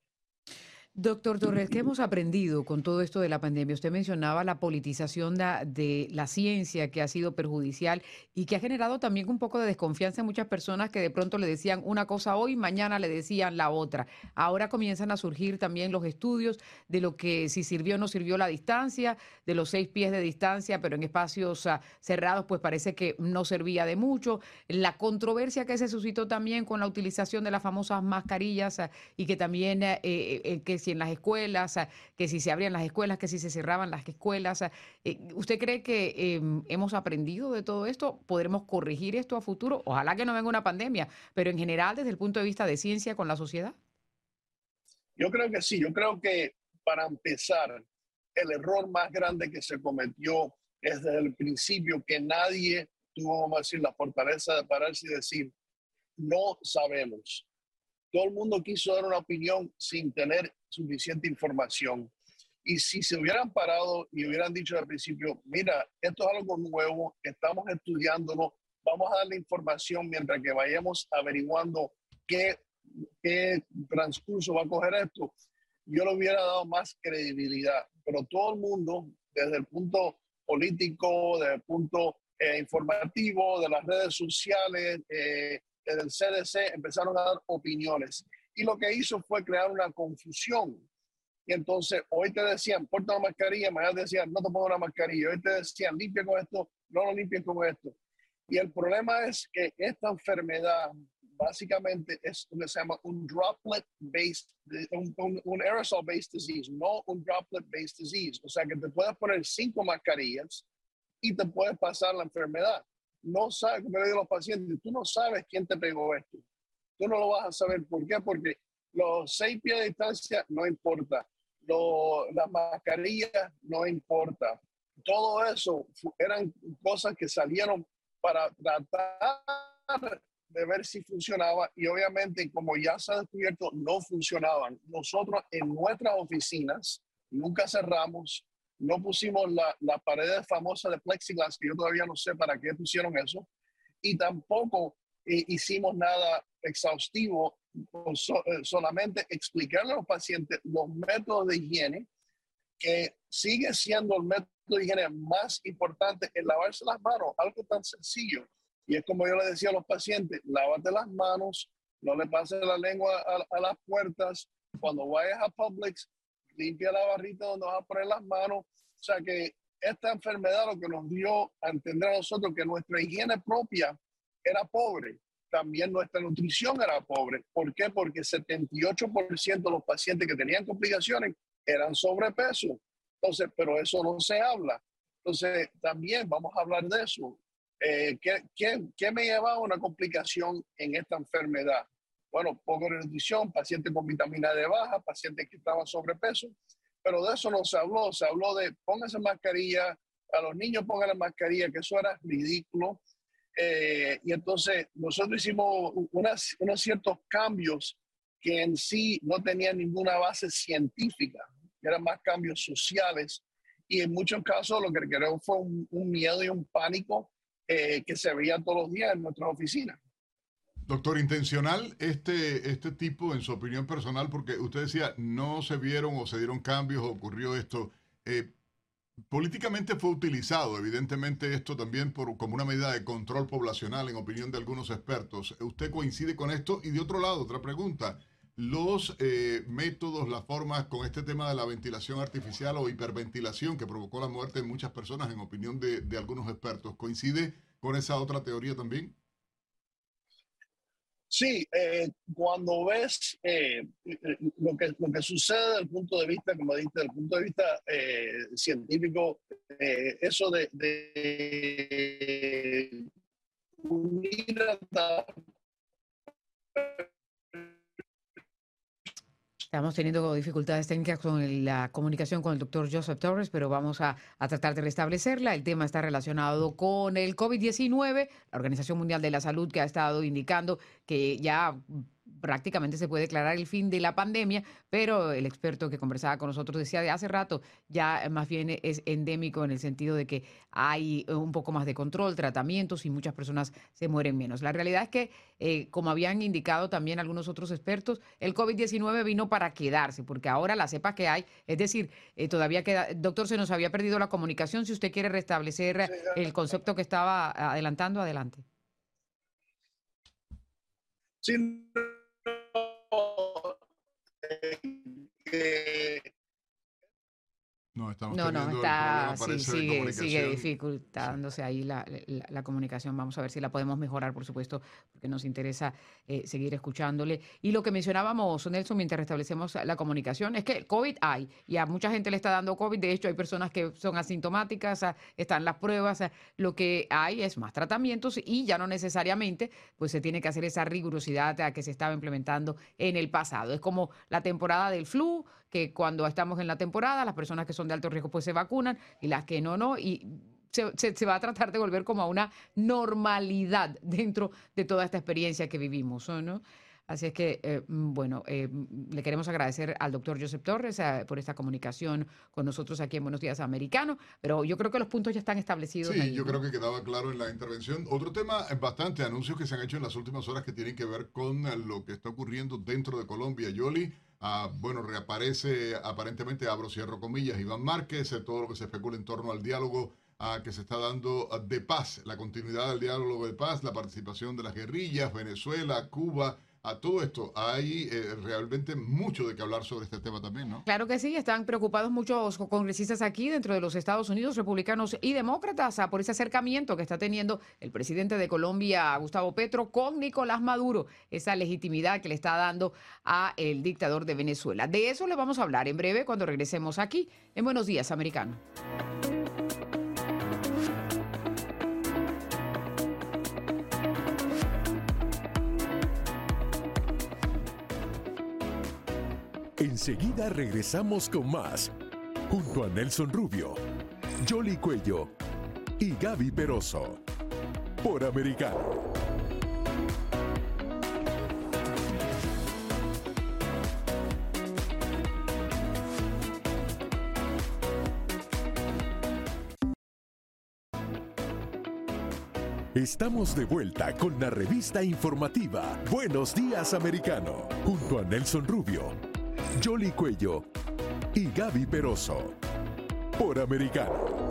Doctor Torres, ¿qué hemos aprendido con todo esto de la pandemia? Usted mencionaba la politización de, la ciencia que ha sido perjudicial y que ha generado también un poco de desconfianza en muchas personas que de pronto le decían una cosa hoy, mañana le decían la otra. Ahora comienzan a surgir también los estudios de lo que si sirvió o no sirvió la distancia, de los seis pies de distancia, pero en espacios ah, cerrados pues parece que no servía de mucho. La controversia que se suscitó también con la utilización de las famosas mascarillas ah, y que también eh, eh, que en las escuelas, que si se abrían las escuelas, que si se cerraban las escuelas. Eh, ¿Usted cree que em, hemos aprendido de todo esto? ¿Podremos corregir esto a futuro? Ojalá que no venga una pandemia, pero en general desde el punto de vista de ciencia con la sociedad. Yo creo que sí, yo creo que para empezar, el error más grande que se cometió es desde el principio que nadie tuvo, vamos a decir, la fortaleza de pararse y decir, no sabemos. Todo el mundo quiso dar una opinión sin tener suficiente información. Y si se hubieran parado y hubieran dicho al principio, mira, esto es algo nuevo, estamos estudiándolo, vamos a darle información mientras que vayamos averiguando qué, qué transcurso va a coger esto, yo le hubiera dado más credibilidad. Pero todo el mundo, desde el punto político, desde el punto eh, informativo, de las redes sociales, eh, del CDC empezaron a dar opiniones. Y lo que hizo fue crear una confusión. Y entonces hoy te decían, porta una mascarilla, mañana te decían, no te pongo una mascarilla. Hoy te decían, limpia con esto, no lo limpien con esto. Y el problema es que esta enfermedad básicamente es lo que se llama un droplet-based, un, un aerosol-based disease, no un droplet-based disease. O sea que te puedes poner cinco mascarillas y te puedes pasar la enfermedad no sabes, como le digo a los pacientes, tú no sabes quién te pegó esto. Tú no lo vas a saber. ¿Por qué? Porque los seis pies de distancia no importa. Lo, las mascarillas no importa. Todo eso eran cosas que salieron para tratar de ver si funcionaba y obviamente como ya se ha descubierto no funcionaban. Nosotros en nuestras oficinas nunca cerramos, no pusimos las la paredes famosas de plexiglas, que yo todavía no sé para qué pusieron eso, y tampoco eh, hicimos nada exhaustivo, eh, solamente explicarle a los pacientes los métodos de higiene, que sigue siendo el método de higiene más importante en lavarse las manos, algo tan sencillo. Y es como yo le decía a los pacientes, lávate las manos, no le pases la lengua a, a las puertas, cuando vayas a Publix, limpia la barrita donde vas a poner las manos. O sea que esta enfermedad lo que nos dio a entender a nosotros que nuestra higiene propia era pobre. También nuestra nutrición era pobre. ¿Por qué? Porque 78% de los pacientes que tenían complicaciones eran sobrepeso. Entonces, pero eso no se habla. Entonces, también vamos a hablar de eso. Eh, ¿qué, qué, qué me llevaba a una complicación en esta enfermedad? Bueno, poco nutrición, pacientes con vitamina D baja, pacientes que estaban sobrepeso, pero de eso no se habló, se habló de pónganse mascarilla, a los niños pongan la mascarilla, que eso era ridículo. Eh, y entonces nosotros hicimos unas, unos ciertos cambios que en sí no tenían ninguna base científica, eran más cambios sociales. Y en muchos casos lo que creó fue un, miedo y un pánico eh, que se veía todos los días en nuestras oficinas. Doctor, intencional este, este tipo, en su opinión personal, porque usted decía, no se vieron o se dieron cambios o ocurrió esto. Eh, políticamente fue utilizado, evidentemente, esto también por, como una medida de control poblacional, en opinión de algunos expertos. ¿Usted coincide con esto? Y de otro lado, otra pregunta. Los eh, métodos, las formas con este tema de la ventilación artificial o hiperventilación que provocó la muerte de muchas personas, en opinión de, de algunos expertos, ¿coincide con esa otra teoría también? Sí, eh, cuando ves eh, lo, que, lo que sucede desde el punto de vista, como dijiste, desde el punto de vista científico, eso de, de unir a Estamos teniendo dificultades técnicas con la comunicación con el doctor Joseph Torres, pero vamos a, a, tratar de restablecerla. El tema está relacionado con el COVID-19, la Organización Mundial de la Salud que ha estado indicando que ya prácticamente se puede declarar el fin de la pandemia, pero el experto que conversaba con nosotros decía de hace rato ya más bien es endémico en el sentido de que hay un poco más de control, tratamientos y muchas personas se mueren menos. La realidad es que, eh, como habían indicado también algunos otros expertos, el COVID-19 vino para quedarse, porque ahora la cepa que hay, es decir, eh, todavía queda, doctor, se nos había perdido la comunicación, si usted quiere restablecer el concepto que estaba adelantando, adelante. Sí, que no, estamos no, no, está, sí, sigue, sigue dificultándose ahí la, la, comunicación. Vamos a ver si la podemos mejorar, por supuesto, porque nos interesa eh, seguir escuchándole. Y lo que mencionábamos, Nelson, mientras restablecemos la comunicación, es que el COVID hay, y a mucha gente le está dando COVID. De hecho, hay personas que son asintomáticas, están las pruebas. Lo que hay es más tratamientos y ya no necesariamente pues se tiene que hacer esa rigurosidad que se estaba implementando en el pasado. Es como la temporada del flu, que cuando estamos en la temporada, las personas que son de alto riesgo pues se vacunan y las que no, no. Y se, se, va a tratar de volver como a una normalidad dentro de toda esta experiencia que vivimos, ¿no? Así es que, eh, mm, bueno, eh, mm, le queremos agradecer al doctor Joseph Torres eh, por esta comunicación con nosotros aquí en Buenos Días Americano, pero yo creo que los puntos ya están establecidos. Sí, yo creo que quedaba claro en la intervención. Otro tema, bastante anuncios que se han hecho en las últimas horas que tienen que ver con lo que está ocurriendo dentro de Colombia. Yoli, Ah, bueno, reaparece aparentemente, abro cierro comillas, Iván Márquez, eh, todo lo que se especula en torno al diálogo ah, que se está dando ah, de paz, la continuidad del diálogo de paz, la participación de las guerrillas, Venezuela, Cuba, a todo esto hay eh, realmente mucho de qué hablar sobre este tema también, ¿no? Claro que sí, están preocupados muchos congresistas aquí dentro de los Estados Unidos, republicanos y demócratas, por ese acercamiento que está teniendo el presidente de Colombia, Gustavo Petro, con Nicolás Maduro, esa legitimidad que le está dando a el dictador de Venezuela. De eso le vamos a hablar en breve cuando regresemos aquí en Buenos Días, Americano. Enseguida regresamos con más, junto a Nelson Rubio, Jolly Cuello y Gaby Peroso, por Americano. Estamos de vuelta con la revista informativa Buenos Días Americano, junto a Nelson Rubio, Jolly Cuello y Gaby Peroso. Por Americano.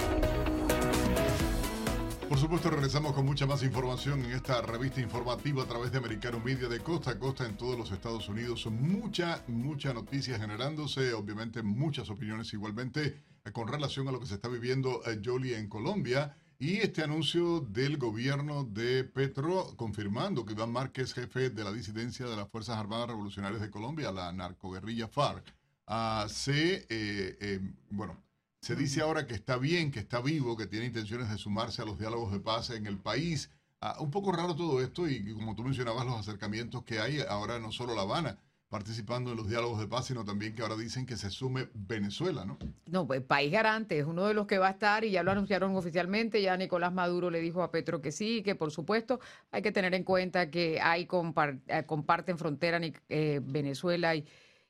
Por supuesto, regresamos con mucha más información en esta revista informativa a través de Americano Media de costa a costa en todos los Estados Unidos. Mucha, mucha noticia generándose, obviamente muchas opiniones igualmente eh, con relación a lo que se está viviendo eh, Jolie en Colombia. Y este anuncio del gobierno de Petro confirmando que Iván Márquez, jefe de la disidencia de las Fuerzas Armadas Revolucionarias de Colombia, la narcoguerrilla FARC, uh, se, eh, em, bueno, se dice ahora que está bien, que está vivo, que tiene intenciones de sumarse a los diálogos de paz en el país. Uh, un poco raro todo esto y como tú mencionabas, los acercamientos que hay ahora no solo La Habana, participando en los diálogos de paz, sino también que ahora dicen que se sume Venezuela, ¿no? No, pues País Garante es uno de los que va a estar y ya lo anunciaron oficialmente, ya Nicolás Maduro le dijo a Petro que sí, que por supuesto hay que tener en cuenta que hay eh, comparten frontera eh, Venezuela y,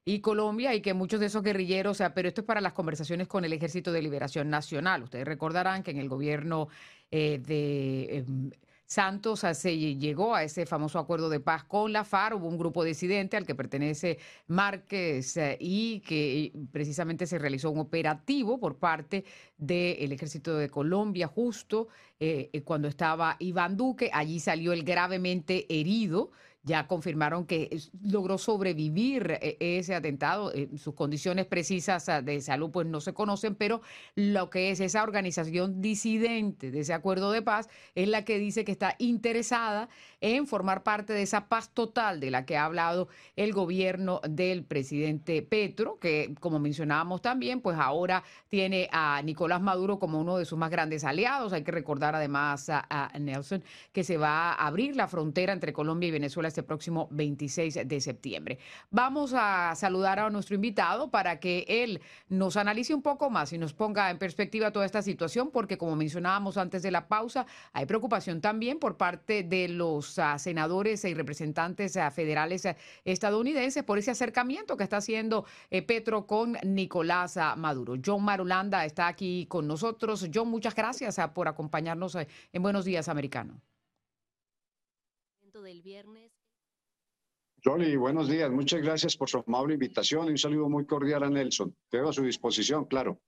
y Colombia y que muchos de esos guerrilleros, o sea, pero esto es para las conversaciones con el Ejército de Liberación Nacional. Ustedes recordarán que en el gobierno eh, de... Em, Santos llegó a ese famoso acuerdo de paz con la FARC. Hubo un grupo disidente al que pertenece Márquez eh, y que precisamente se realizó un operativo por parte del ejército de Colombia justo eh, eh, cuando estaba Iván Duque. Allí salió el gravemente herido ya confirmaron que logró sobrevivir eh, ese atentado. sus condiciones precisas ah, de salud pues no se conocen, pero lo que es esa organización disidente de ese acuerdo de paz es la que dice que está interesada en formar parte de esa paz total de la que ha hablado el gobierno del presidente Petro, que como mencionábamos también, pues ahora tiene a Nicolás Maduro como uno de sus más grandes aliados. Hay que recordar además a, Nelson que se va a abrir la frontera entre Colombia y Venezuela este próximo 26 de septiembre. Vamos a saludar a nuestro invitado para que él nos analice un poco más y nos ponga en perspectiva toda esta situación, porque como mencionábamos antes de la pausa, hay preocupación también por parte de los ah, senadores y representantes ah, federales ah, estadounidenses por ese acercamiento que está haciendo eh, Petro con Nicolás Maduro. John Marulanda está aquí con nosotros. John, muchas gracias por acompañarnos eh, en Buenos Días Americano. Del viernes. Johnny, buenos días. Muchas gracias por su amable invitación y un saludo muy cordial a Nelson. Quedo a su disposición, claro.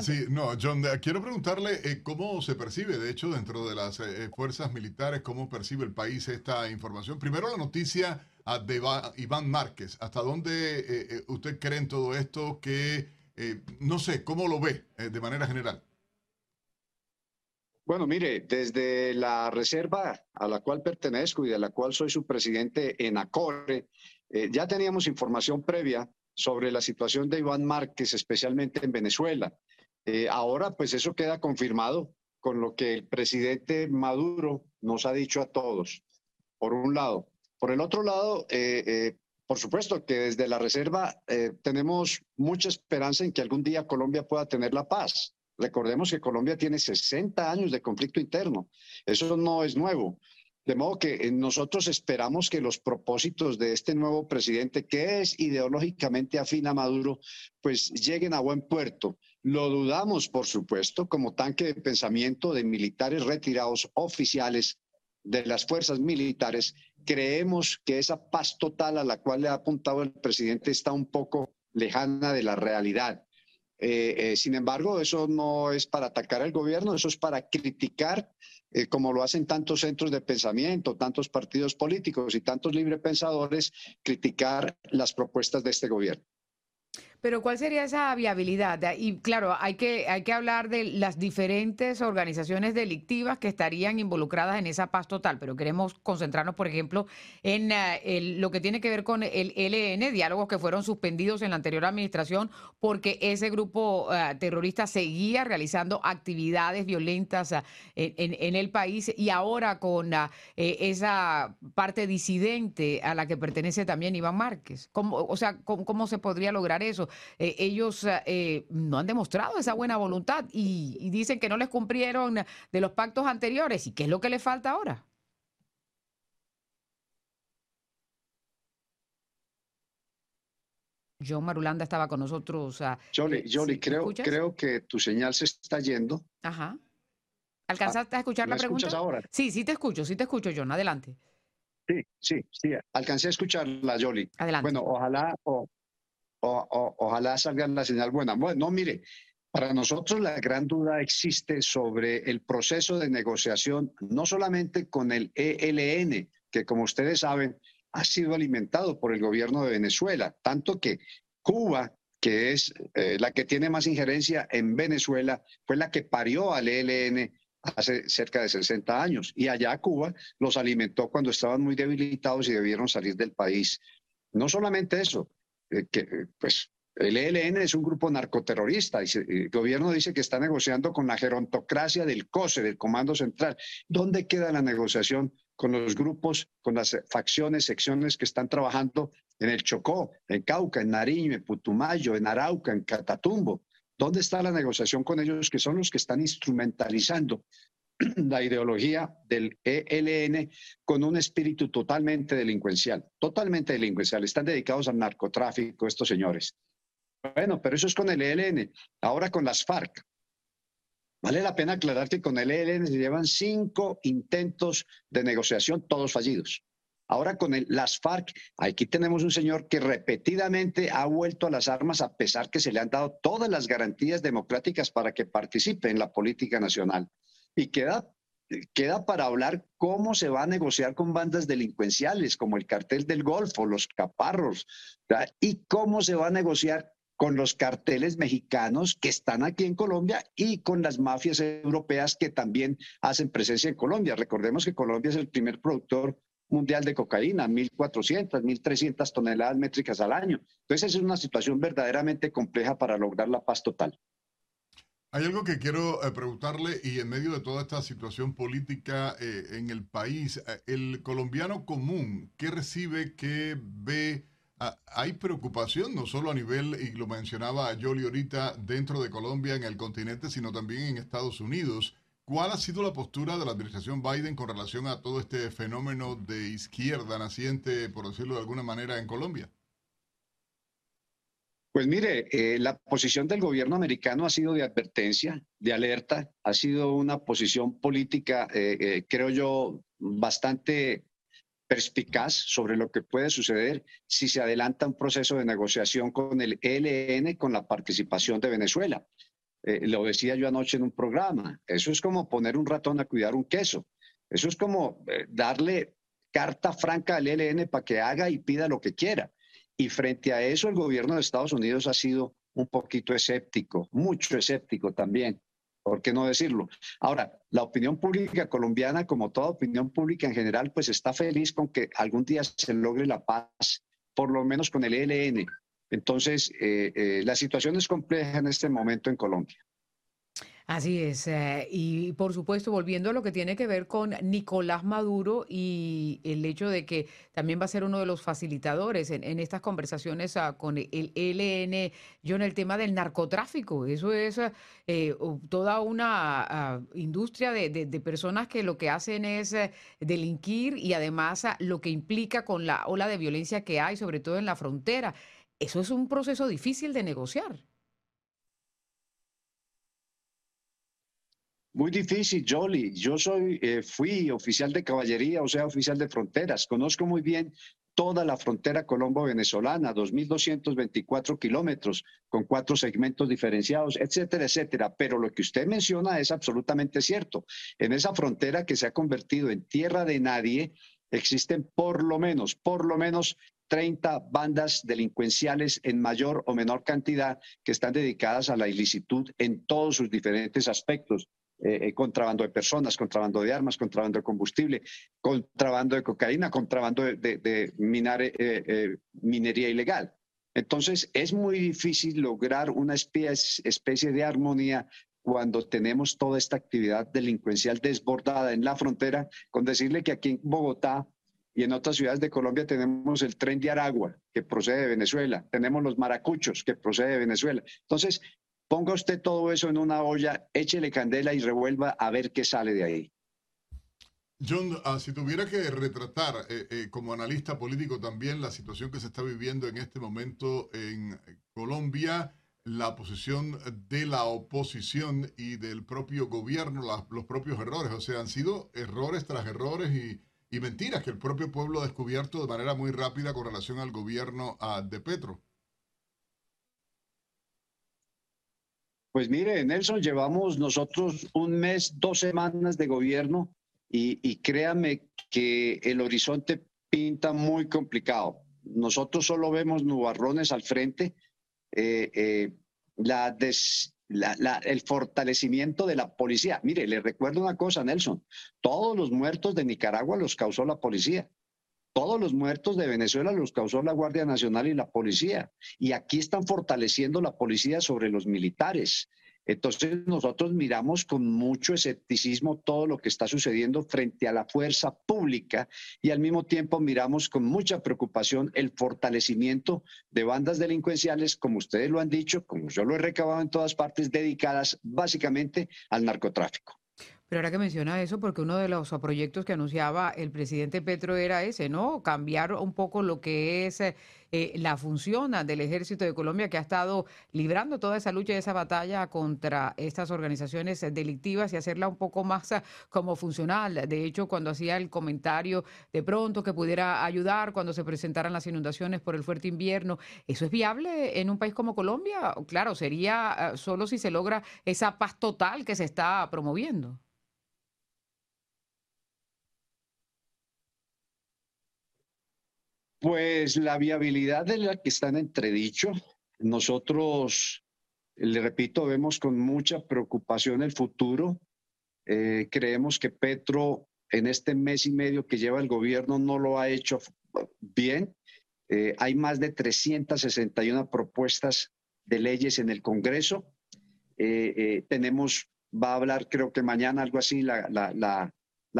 sí, no, John, quiero preguntarle eh, cómo se percibe, de hecho, dentro de las eh, fuerzas militares, cómo percibe el país esta información. Primero, la noticia ah, de Iván Márquez. ¿Hasta dónde usted cree en todo esto? Que, no sé, ¿cómo lo ve de manera general? Bueno, mire, desde la reserva a la cual pertenezco y de la cual soy su presidente en ACORE, eh, ya teníamos información previa sobre la situación de Iván Márquez, especialmente en Venezuela. Eh, ahora, pues eso queda confirmado con lo que el presidente Maduro nos ha dicho a todos, por un lado. Por el otro lado, eh, por supuesto que desde la reserva tenemos mucha esperanza en que algún día Colombia pueda tener la paz. Recordemos que Colombia tiene 60 años de conflicto interno. Eso no es nuevo. De modo que eh, nosotros esperamos que los propósitos de este nuevo presidente, que es ideológicamente afín a Maduro, pues lleguen a buen puerto. Lo dudamos, por supuesto, como tanque de pensamiento de militares retirados oficiales de las fuerzas militares. Creemos que esa paz total a la cual le ha apuntado el presidente está un poco lejana de la realidad. Eh, eh, sin embargo, eso no es para atacar al gobierno, eso es para criticar, eh, como lo hacen tantos centros de pensamiento, tantos partidos políticos y tantos librepensadores, criticar las propuestas de este gobierno. Pero ¿cuál sería esa viabilidad? Y claro, hay que, hay que hablar de las diferentes organizaciones delictivas que estarían involucradas en esa paz total, pero queremos concentrarnos, por ejemplo, en eh, lo que tiene que ver con el LN, diálogos que fueron suspendidos en la anterior administración porque ese grupo eh, terrorista seguía realizando actividades violentas eh, en, el país y ahora con esa parte disidente a la que pertenece también Iván Márquez. ¿Cómo, o sea, ¿cómo se podría lograr eso? Eh, ellos eh, no han demostrado esa buena voluntad y, dicen que no les cumplieron de los pactos anteriores. ¿Y qué es lo que les falta ahora? John Marulanda estaba con nosotros. Eh, creo, creo que tu señal se está yendo. Ajá. ¿Alcanzaste a escuchar la pregunta? Escuchas ahora? Sí, sí te escucho, sí te escucho, John. Adelante. Sí, sí, sí. Alcancé a escucharla, Jolie. Adelante. Bueno, ojalá, o, ojalá salga la señal buena. Bueno, no, mire, para nosotros la gran duda existe sobre el proceso de negociación, no solamente con el ELN, que como ustedes saben, ha sido alimentado por el gobierno de Venezuela, tanto que Cuba, que es eh, la que tiene más injerencia en Venezuela, fue la que parió al ELN hace cerca de 60 años. Y allá Cuba los alimentó cuando estaban muy debilitados y debieron salir del país. No solamente eso, eh, eh, pues el ELN es un grupo narcoterrorista el gobierno dice que está negociando con la gerontocracia del COSE, del Comando Central. ¿Dónde queda la negociación con los grupos, con las facciones, secciones que están trabajando en el Chocó, en Cauca, en Nariño, en Putumayo, en Arauca, en Catatumbo? ¿Dónde está la negociación con ellos que son los que están instrumentalizando la ideología del ELN con un espíritu totalmente delincuencial, totalmente delincuencial. Están dedicados al narcotráfico estos señores. Bueno, pero eso es con el ELN. Ahora con las FARC. Vale la pena aclarar que con el ELN se llevan cinco intentos de negociación, todos fallidos. Ahora con las FARC, aquí tenemos un señor que repetidamente ha vuelto a las armas a pesar que se le han dado todas las garantías democráticas para que participe en la política nacional y queda queda para hablar cómo se va a negociar con bandas delincuenciales como el cartel del Golfo, los caparros, y cómo se va a negociar con los carteles mexicanos que están aquí en Colombia y con las mafias europeas que también hacen presencia en Colombia. Recordemos que Colombia es el primer productor mundial de cocaína, 1.400, 1.300 toneladas métricas al año. Entonces es una situación verdaderamente compleja para lograr la paz total. Hay algo que quiero eh, preguntarle y en medio de toda esta situación política eh, en el país, eh, el colombiano común, ¿qué recibe, qué ve? Ah, hay preocupación no solo a nivel, y lo mencionaba Yoli ahorita, dentro de Colombia, en el continente, sino también en Estados Unidos. ¿Cuál ha sido la postura de la administración Biden con relación a todo este fenómeno de izquierda naciente, por decirlo de alguna manera, en Colombia? Pues mire, eh, la posición del gobierno americano ha sido de advertencia, de alerta, ha sido una posición política, eh, eh, creo yo, bastante perspicaz sobre lo que puede suceder si se adelanta un proceso de negociación con el ELN con la participación de Venezuela. lo decía yo anoche en un programa, eso es como poner un ratón a cuidar un queso, eso es como darle carta franca al ELN para que haga y pida lo que quiera. Y frente a eso, el gobierno de Estados Unidos ha sido un poquito escéptico, mucho escéptico también. ¿Por qué no decirlo? Ahora, la opinión pública colombiana, como toda opinión pública en general, pues está feliz con que algún día se logre la paz, por lo menos con el ELN. Entonces, eh, eh, la situación es compleja en este momento en Colombia. Así es. Eh, y por supuesto, volviendo a lo que tiene que ver con Nicolás Maduro y el hecho de que también va a ser uno de los facilitadores en, estas conversaciones ah, con el ELN, yo en el tema del narcotráfico. Eso es eh, toda una ah, industria de, personas que lo que hacen es eh, delinquir y además ah, lo que implica con la ola de violencia que hay, sobre todo en la frontera. Eso es un proceso difícil de negociar. Muy difícil, Jolly. Yo soy, eh, fui oficial de caballería, o sea, oficial de fronteras. Conozco muy bien toda la frontera colombo-venezolana, 2.224 kilómetros, con cuatro segmentos diferenciados, etcétera, etcétera. Pero lo que usted menciona es absolutamente cierto. En esa frontera que se ha convertido en tierra de nadie, existen por lo menos, por lo menos 30 bandas delincuenciales en mayor o menor cantidad que están dedicadas a la ilicitud en todos sus diferentes aspectos. Eh, eh, contrabando de personas, contrabando de armas, contrabando de combustible, contrabando de cocaína, contrabando de, eh, minería ilegal. Entonces, es muy difícil lograr una especie de armonía cuando tenemos toda esta actividad delincuencial desbordada en la frontera, con decirle que aquí en Bogotá y en otras ciudades de Colombia tenemos el tren de Aragua, que procede de Venezuela, tenemos los maracuchos, que procede de Venezuela. Entonces, Ponga usted todo eso en una olla, échele candela y revuelva a ver qué sale de ahí. John, ah, si tuviera que retratar eh, eh, como analista político también la situación que se está viviendo en este momento en Colombia, la posición de la oposición y del propio gobierno, los propios errores, o sea, han sido errores tras errores y, mentiras que el propio pueblo ha descubierto de manera muy rápida con relación al gobierno ah, de Petro. Pues mire, Nelson, llevamos nosotros un mes, dos semanas de gobierno y, créame que el horizonte pinta muy complicado. Nosotros solo vemos nubarrones al frente. Eh, eh, el fortalecimiento de la policía. Mire, le recuerdo una cosa, Nelson. Todos los muertos de Nicaragua los causó la policía. Todos los muertos de Venezuela los causó la Guardia Nacional y la policía. Y aquí están fortaleciendo la policía sobre los militares. Entonces nosotros miramos con mucho escepticismo todo lo que está sucediendo frente a la fuerza pública y al mismo tiempo miramos con mucha preocupación el fortalecimiento de bandas delincuenciales, como ustedes lo han dicho, como yo lo he recabado en todas partes, dedicadas básicamente al narcotráfico. Pero ahora que menciona eso, porque uno de los proyectos que anunciaba el presidente Petro era ese, ¿no? Cambiar un poco lo que es eh, la función del ejército de Colombia, que ha estado librando toda esa lucha y esa batalla contra estas organizaciones delictivas y hacerla un poco más eh, como funcional. De hecho, cuando hacía el comentario de pronto que pudiera ayudar cuando se presentaran las inundaciones por el fuerte invierno, ¿eso es viable en un país como Colombia? Claro, sería eh, solo si se logra esa paz total que se está promoviendo. Pues la viabilidad de la que está en entredicho. Nosotros, le repito, vemos con mucha preocupación el futuro. Eh, creemos que Petro en este mes y medio que lleva el gobierno no lo ha hecho bien. Eh, hay más de 361 propuestas de leyes en el Congreso. Eh, tenemos, va a hablar creo que mañana algo así la,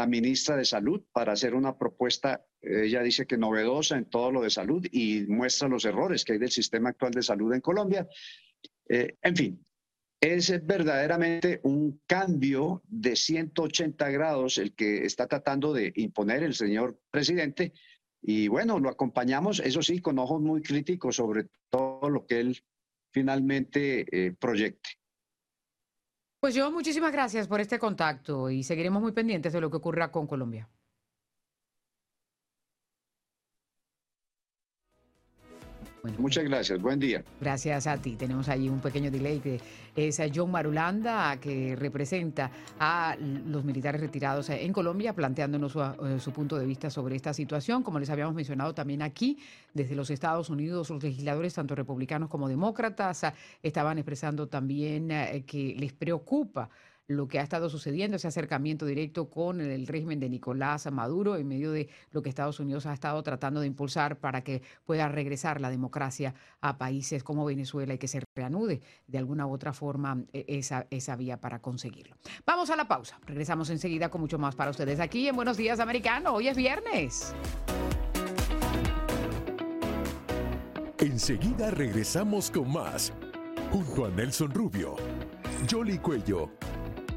ministra de Salud para hacer una propuesta ella dice que novedosa en todo lo de salud y muestra los errores que hay del sistema actual de salud en Colombia. Eh, en fin, es verdaderamente un cambio de 180 grados el que está tratando de imponer el señor presidente. Y bueno, lo acompañamos, eso sí, con ojos muy críticos sobre todo lo que él finalmente eh, proyecte. Pues yo muchísimas gracias por este contacto y seguiremos muy pendientes de lo que ocurra con Colombia. Muchas gracias, buen día. Gracias a ti. Tenemos ahí un pequeño delay que es John Marulanda, que representa a los militares retirados en Colombia, planteándonos su, eh, su, punto de vista sobre esta situación. Como les habíamos mencionado también aquí, desde los Estados Unidos, los legisladores, tanto republicanos como demócratas, estaban expresando también eh, que les preocupa lo que ha estado sucediendo, ese acercamiento directo con el régimen de Nicolás Maduro en medio de lo que Estados Unidos ha estado tratando de impulsar para que pueda regresar la democracia a países como Venezuela y que se reanude de alguna u otra forma e, esa, esa vía para conseguirlo. Vamos a la pausa. Regresamos enseguida con mucho más para ustedes aquí en Buenos Días Americano. Hoy es viernes. Enseguida regresamos con más, junto a Nelson Rubio, Jolly Cuello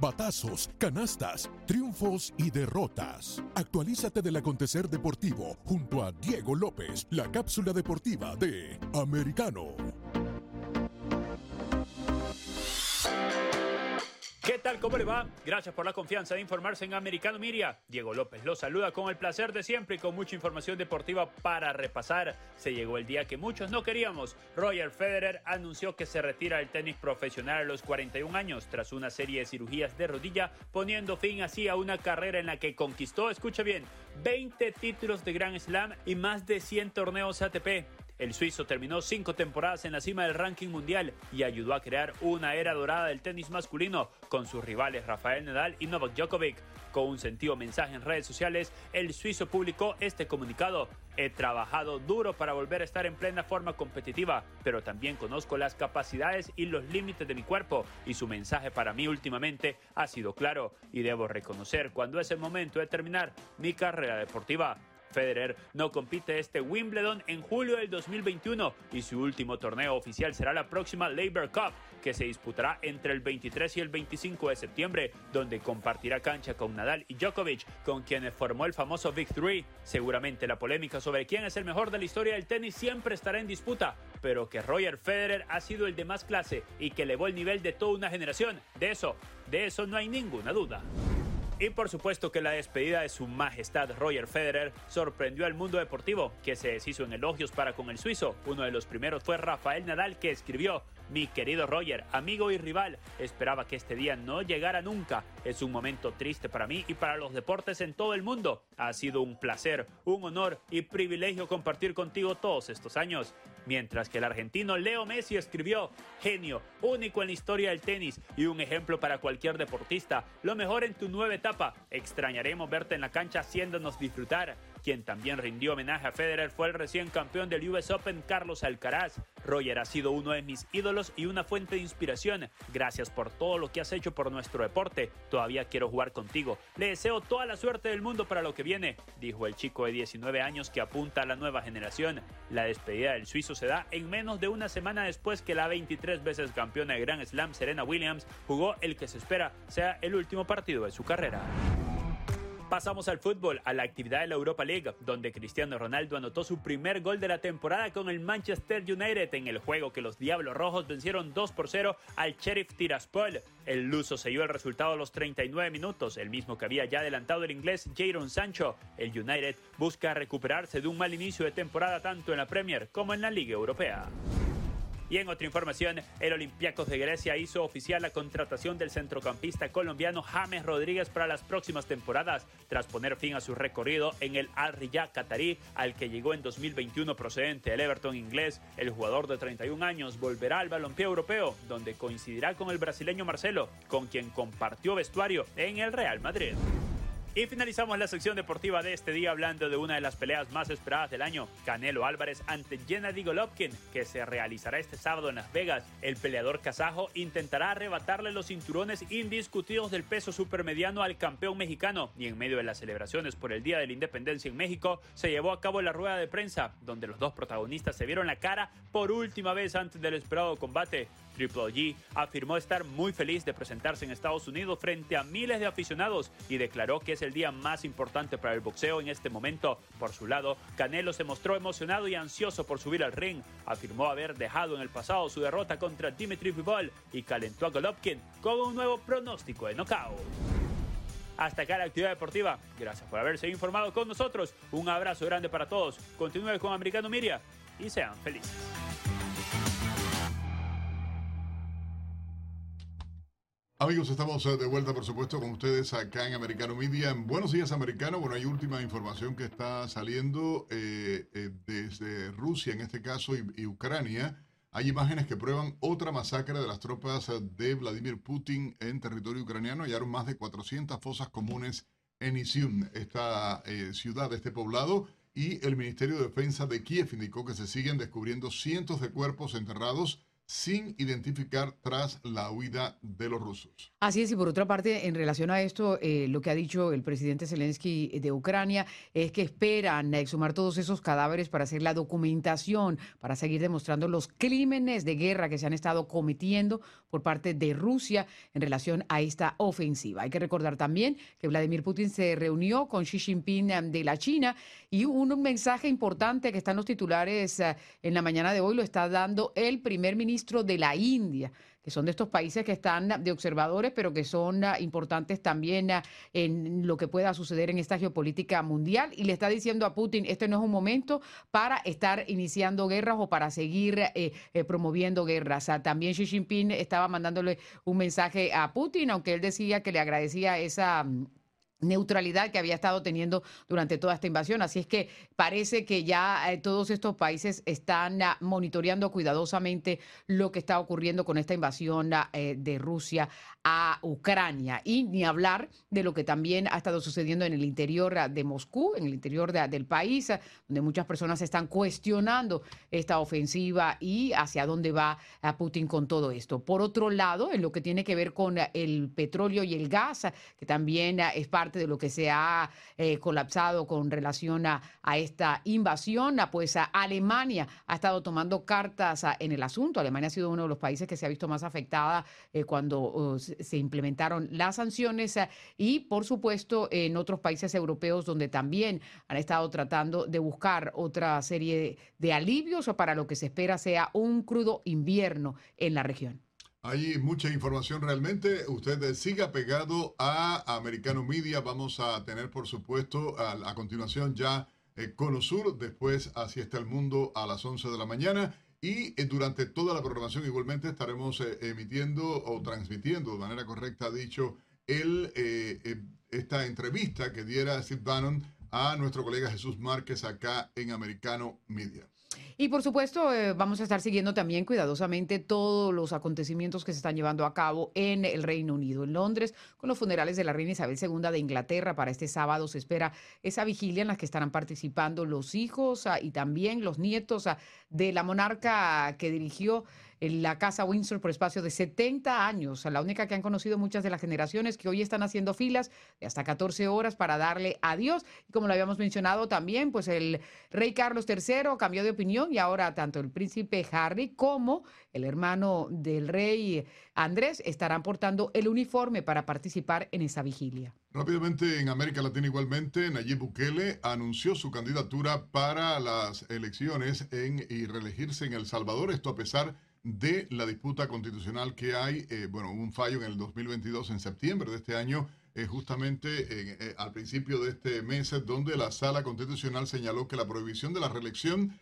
Batazos, canastas, triunfos y derrotas. Actualízate del acontecer deportivo junto a Diego López, la cápsula deportiva de Americano. ¿Qué tal? ¿Cómo le va? Gracias por la confianza de informarse en Americano Miria. Diego López lo saluda con el placer de siempre y con mucha información deportiva para repasar. Se llegó el día que muchos no queríamos. Roger Federer anunció que se retira del tenis profesional a los 41 años tras una serie de cirugías de rodilla, poniendo fin así a una carrera en la que conquistó, escucha bien, 20 títulos de Grand Slam y más de 100 torneos ATP. El suizo terminó cinco temporadas en la cima del ranking mundial y ayudó a crear una era dorada del tenis masculino con sus rivales Rafael Nadal y Novak Djokovic. Con un sentido mensaje en redes sociales, el suizo publicó este comunicado. He trabajado duro para volver a estar en plena forma competitiva, pero también conozco las capacidades y los límites de mi cuerpo y su mensaje para mí últimamente ha sido claro y debo reconocer cuando es el momento de terminar mi carrera deportiva. Federer no compite este Wimbledon en julio del 2021 y su último torneo oficial será la próxima Labor Cup, que se disputará entre el 23 y el 25 de septiembre, donde compartirá cancha con Nadal y Djokovic, con quienes formó el famoso Big Three. Seguramente la polémica sobre quién es el mejor de la historia del tenis siempre estará en disputa, pero que Roger Federer ha sido el de más clase y que elevó el nivel de toda una generación, de eso, de eso no hay ninguna duda. Y por supuesto que la despedida de su majestad Roger Federer sorprendió al mundo deportivo, que se deshizo en elogios para con el suizo. Uno de los primeros fue Rafael Nadal, que escribió, mi querido Roger, amigo y rival, esperaba que este día no llegara nunca. Es un momento triste para mí y para los deportes en todo el mundo. Ha sido un placer, un honor y privilegio compartir contigo todos estos años. Mientras que el argentino Leo Messi escribió, genio, único en la historia del tenis y un ejemplo para cualquier deportista. Lo mejor en tu nueva etapa. Extrañaremos verte en la cancha haciéndonos disfrutar. Quien también rindió homenaje a Federer fue el recién campeón del US Open, Carlos Alcaraz. Roger ha sido uno de mis ídolos y una fuente de inspiración. Gracias por todo lo que has hecho por nuestro deporte. Todavía quiero jugar contigo. Le deseo toda la suerte del mundo para lo que viene, dijo el chico de 19 años que apunta a la nueva generación. La despedida del suizo se da en menos de una semana después que la 23 veces campeona de Grand Slam Serena Williams jugó el que se espera sea el último partido de su carrera. Pasamos al fútbol, a la actividad de la Europa League, donde Cristiano Ronaldo anotó su primer gol de la temporada con el Manchester United en el juego que los Diablos Rojos vencieron 2 por 0 al Sheriff Tiraspol. El luso selló el resultado a los 39 minutos, el mismo que había ya adelantado el inglés Jadon Sancho. El United busca recuperarse de un mal inicio de temporada tanto en la Premier como en la Liga Europea. Y en otra información, el Olympiacos de Grecia hizo oficial la contratación del centrocampista colombiano James Rodríguez para las próximas temporadas, tras poner fin a su recorrido en el Al Riyad Qatarí, al que llegó en 2021 procedente del Everton inglés. El jugador de 31 años volverá al balompié europeo, donde coincidirá con el brasileño Marcelo, con quien compartió vestuario en el Real Madrid. Y finalizamos la sección deportiva de este día hablando de una de las peleas más esperadas del año, Canelo Álvarez ante Gennady Golovkin, que se realizará este sábado en Las Vegas. El peleador kazajo intentará arrebatarle los cinturones indiscutidos del peso supermediano al campeón mexicano y en medio de las celebraciones por el Día de la Independencia en México se llevó a cabo la rueda de prensa, donde los dos protagonistas se vieron la cara por última vez antes del esperado combate. Triple G afirmó estar muy feliz de presentarse en Estados Unidos frente a miles de aficionados y declaró que es el día más importante para el boxeo en este momento. Por su lado, Canelo se mostró emocionado y ansioso por subir al ring. Afirmó haber dejado en el pasado su derrota contra Dimitri Bivol y calentó a Golovkin con un nuevo pronóstico de knockout. Hasta acá la actividad deportiva. Gracias por haberse informado con nosotros. Un abrazo grande para todos. Continúe con Americano Miria y sean felices. Amigos, estamos eh, de vuelta, por supuesto, con ustedes acá en Americano Media. Buenos días, Americano. Bueno, hay última información que está saliendo eh, eh, desde Rusia, en este caso, y, Ucrania. Hay imágenes que prueban otra masacre de las tropas de Vladimir Putin en territorio ucraniano. Hallaron más de 400 fosas comunes en Izium, esta ciudad, este poblado. Y el Ministerio de Defensa de Kiev indicó que se siguen descubriendo cientos de cuerpos enterrados sin identificar tras la huida de los rusos. Así es, y por otra parte, en relación a esto, eh, lo que ha dicho el presidente Zelensky de Ucrania es que esperan exhumar todos esos cadáveres para hacer la documentación, para seguir demostrando los crímenes de guerra que se han estado cometiendo por parte de Rusia en relación a esta ofensiva. Hay que recordar también que Vladimir Putin se reunió con Xi Jinping eh, de la China y un mensaje importante que está en los titulares eh, en la mañana de hoy lo está dando el primer ministro de la India, que son de estos países que están de observadores, pero que son ah, importantes también ah, en lo que pueda suceder en esta geopolítica mundial. Y le está diciendo a Putin, este no es un momento para estar iniciando guerras o para seguir eh, eh, promoviendo guerras. Ah, también Xi Jinping estaba mandándole un mensaje a Putin, aunque él decía que le agradecía esa mm, neutralidad que había estado teniendo durante toda esta invasión. Así es que parece que ya eh, todos estos países están ah, monitoreando cuidadosamente lo que está ocurriendo con esta invasión ah, eh, de Rusia a Ucrania. Y ni hablar de lo que también ha estado sucediendo en el interior ah, de Moscú, en el interior del país, donde muchas personas están cuestionando esta ofensiva y hacia dónde va Putin con todo esto. Por otro lado, en lo que tiene que ver con el petróleo y el gas, que también es parte de lo que se ha eh, colapsado con relación a, esta invasión, pues a Alemania ha estado tomando cartas en el asunto. Alemania ha sido uno de los países que se ha visto más afectada eh, cuando se implementaron las sanciones y, por supuesto, en otros países europeos donde también han estado tratando de buscar otra serie de alivios para lo que se espera sea un crudo invierno en la región. Hay mucha información realmente. Usted siga pegado a Americano Media. Vamos a tener, por supuesto, a, continuación ya eh, Cono Sur, después Así está el mundo a las 11 de la mañana. Y eh, durante toda la programación igualmente estaremos eh, emitiendo o transmitiendo de manera correcta, dicho, el, esta entrevista que diera Steve Bannon a nuestro colega Jesús Márquez acá en Americano Media. Y por supuesto, eh, vamos a estar siguiendo también cuidadosamente todos los acontecimientos que se están llevando a cabo en el Reino Unido, en Londres, con los funerales de la reina Isabel II de Inglaterra. Para este sábado se espera esa vigilia en la que estarán participando los hijos ah, y también los nietos ah, de la monarca que dirigió la Casa Windsor por espacio de 70 años, la única que han conocido muchas de las generaciones que hoy están haciendo filas de hasta 14 horas para darle adiós. Y como lo habíamos mencionado también, pues el rey Carlos III cambió de opinión y ahora tanto el príncipe Harry como el hermano del rey Andrés estarán portando el uniforme para participar en esa vigilia. Rápidamente en América Latina igualmente, Nayib Bukele anunció su candidatura para las elecciones en, y reelegirse en El Salvador, esto a pesar de la disputa constitucional que hay. Eh, bueno, un fallo en el 2022, en septiembre de este año, eh, justamente eh, al principio de este mes, donde la sala constitucional señaló que la prohibición de la reelección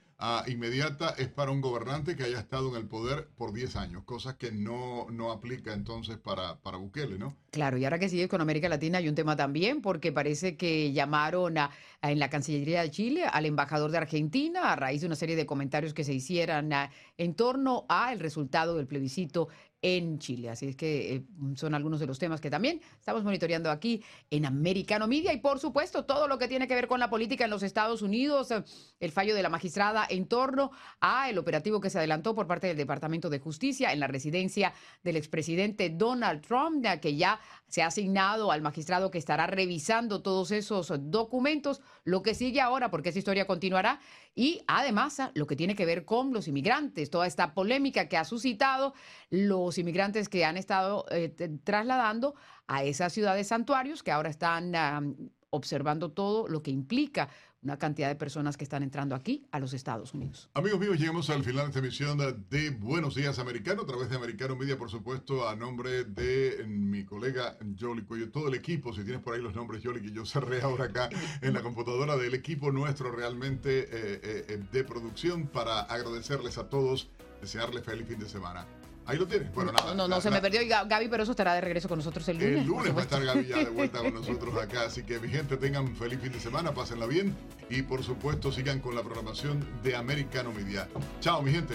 inmediata es para un gobernante que haya estado en el poder por 10 años, cosas que no, no aplica entonces para, para Bukele, ¿no? Claro, y ahora que sigue con América Latina hay un tema también, porque parece que llamaron a, en la Cancillería de Chile al embajador de Argentina a raíz de una serie de comentarios que se hicieran en torno al resultado del plebiscito en Chile. Así es que eh, son algunos de los temas que también estamos monitoreando aquí en Americano Media y por supuesto todo lo que tiene que ver con la política en los Estados Unidos, eh, el fallo de la magistrada en torno a el operativo que se adelantó por parte del Departamento de Justicia en la residencia del expresidente Donald Trump, que ya se ha asignado al magistrado que estará revisando todos esos documentos, lo que sigue ahora, porque esa historia continuará, y además lo que tiene que ver con los inmigrantes, toda esta polémica que ha suscitado los inmigrantes que han estado eh, trasladando a esas ciudades santuarios que ahora están observando todo lo que implica una cantidad de personas que están entrando aquí a los Estados Unidos. Amigos míos, llegamos al final de esta emisión de Buenos Días Americano, a través de Americano Media, por supuesto, a nombre de mi colega Jolly Cuello, todo el equipo, si tienes por ahí los nombres, Jolly, que yo cerré ahora acá en la computadora del equipo nuestro realmente eh, eh, eh, de producción, para agradecerles a todos, desearles feliz fin de semana. Ahí lo tienes. Bueno, nada. No, no, se me perdió. Y Gaby, pero eso estará de regreso con nosotros el lunes. El lunes va a estar Gaby ya de vuelta con nosotros acá. Así que, mi gente, tengan feliz fin de semana, pásenla bien. Y por supuesto, sigan con la programación de Americano Media. Chao, mi gente.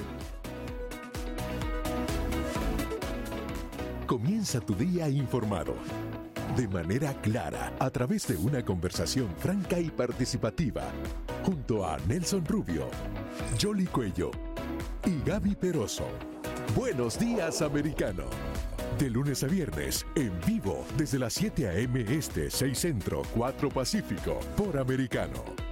Comienza tu día informado. De manera clara, a través de una conversación franca y participativa. Junto a Nelson Rubio, Jolly Cuello y Gaby Peroso. Buenos días, americano. De lunes a viernes, en vivo, desde las 7 a.m. Este, 6 Centro, 4 Pacífico, por Americano.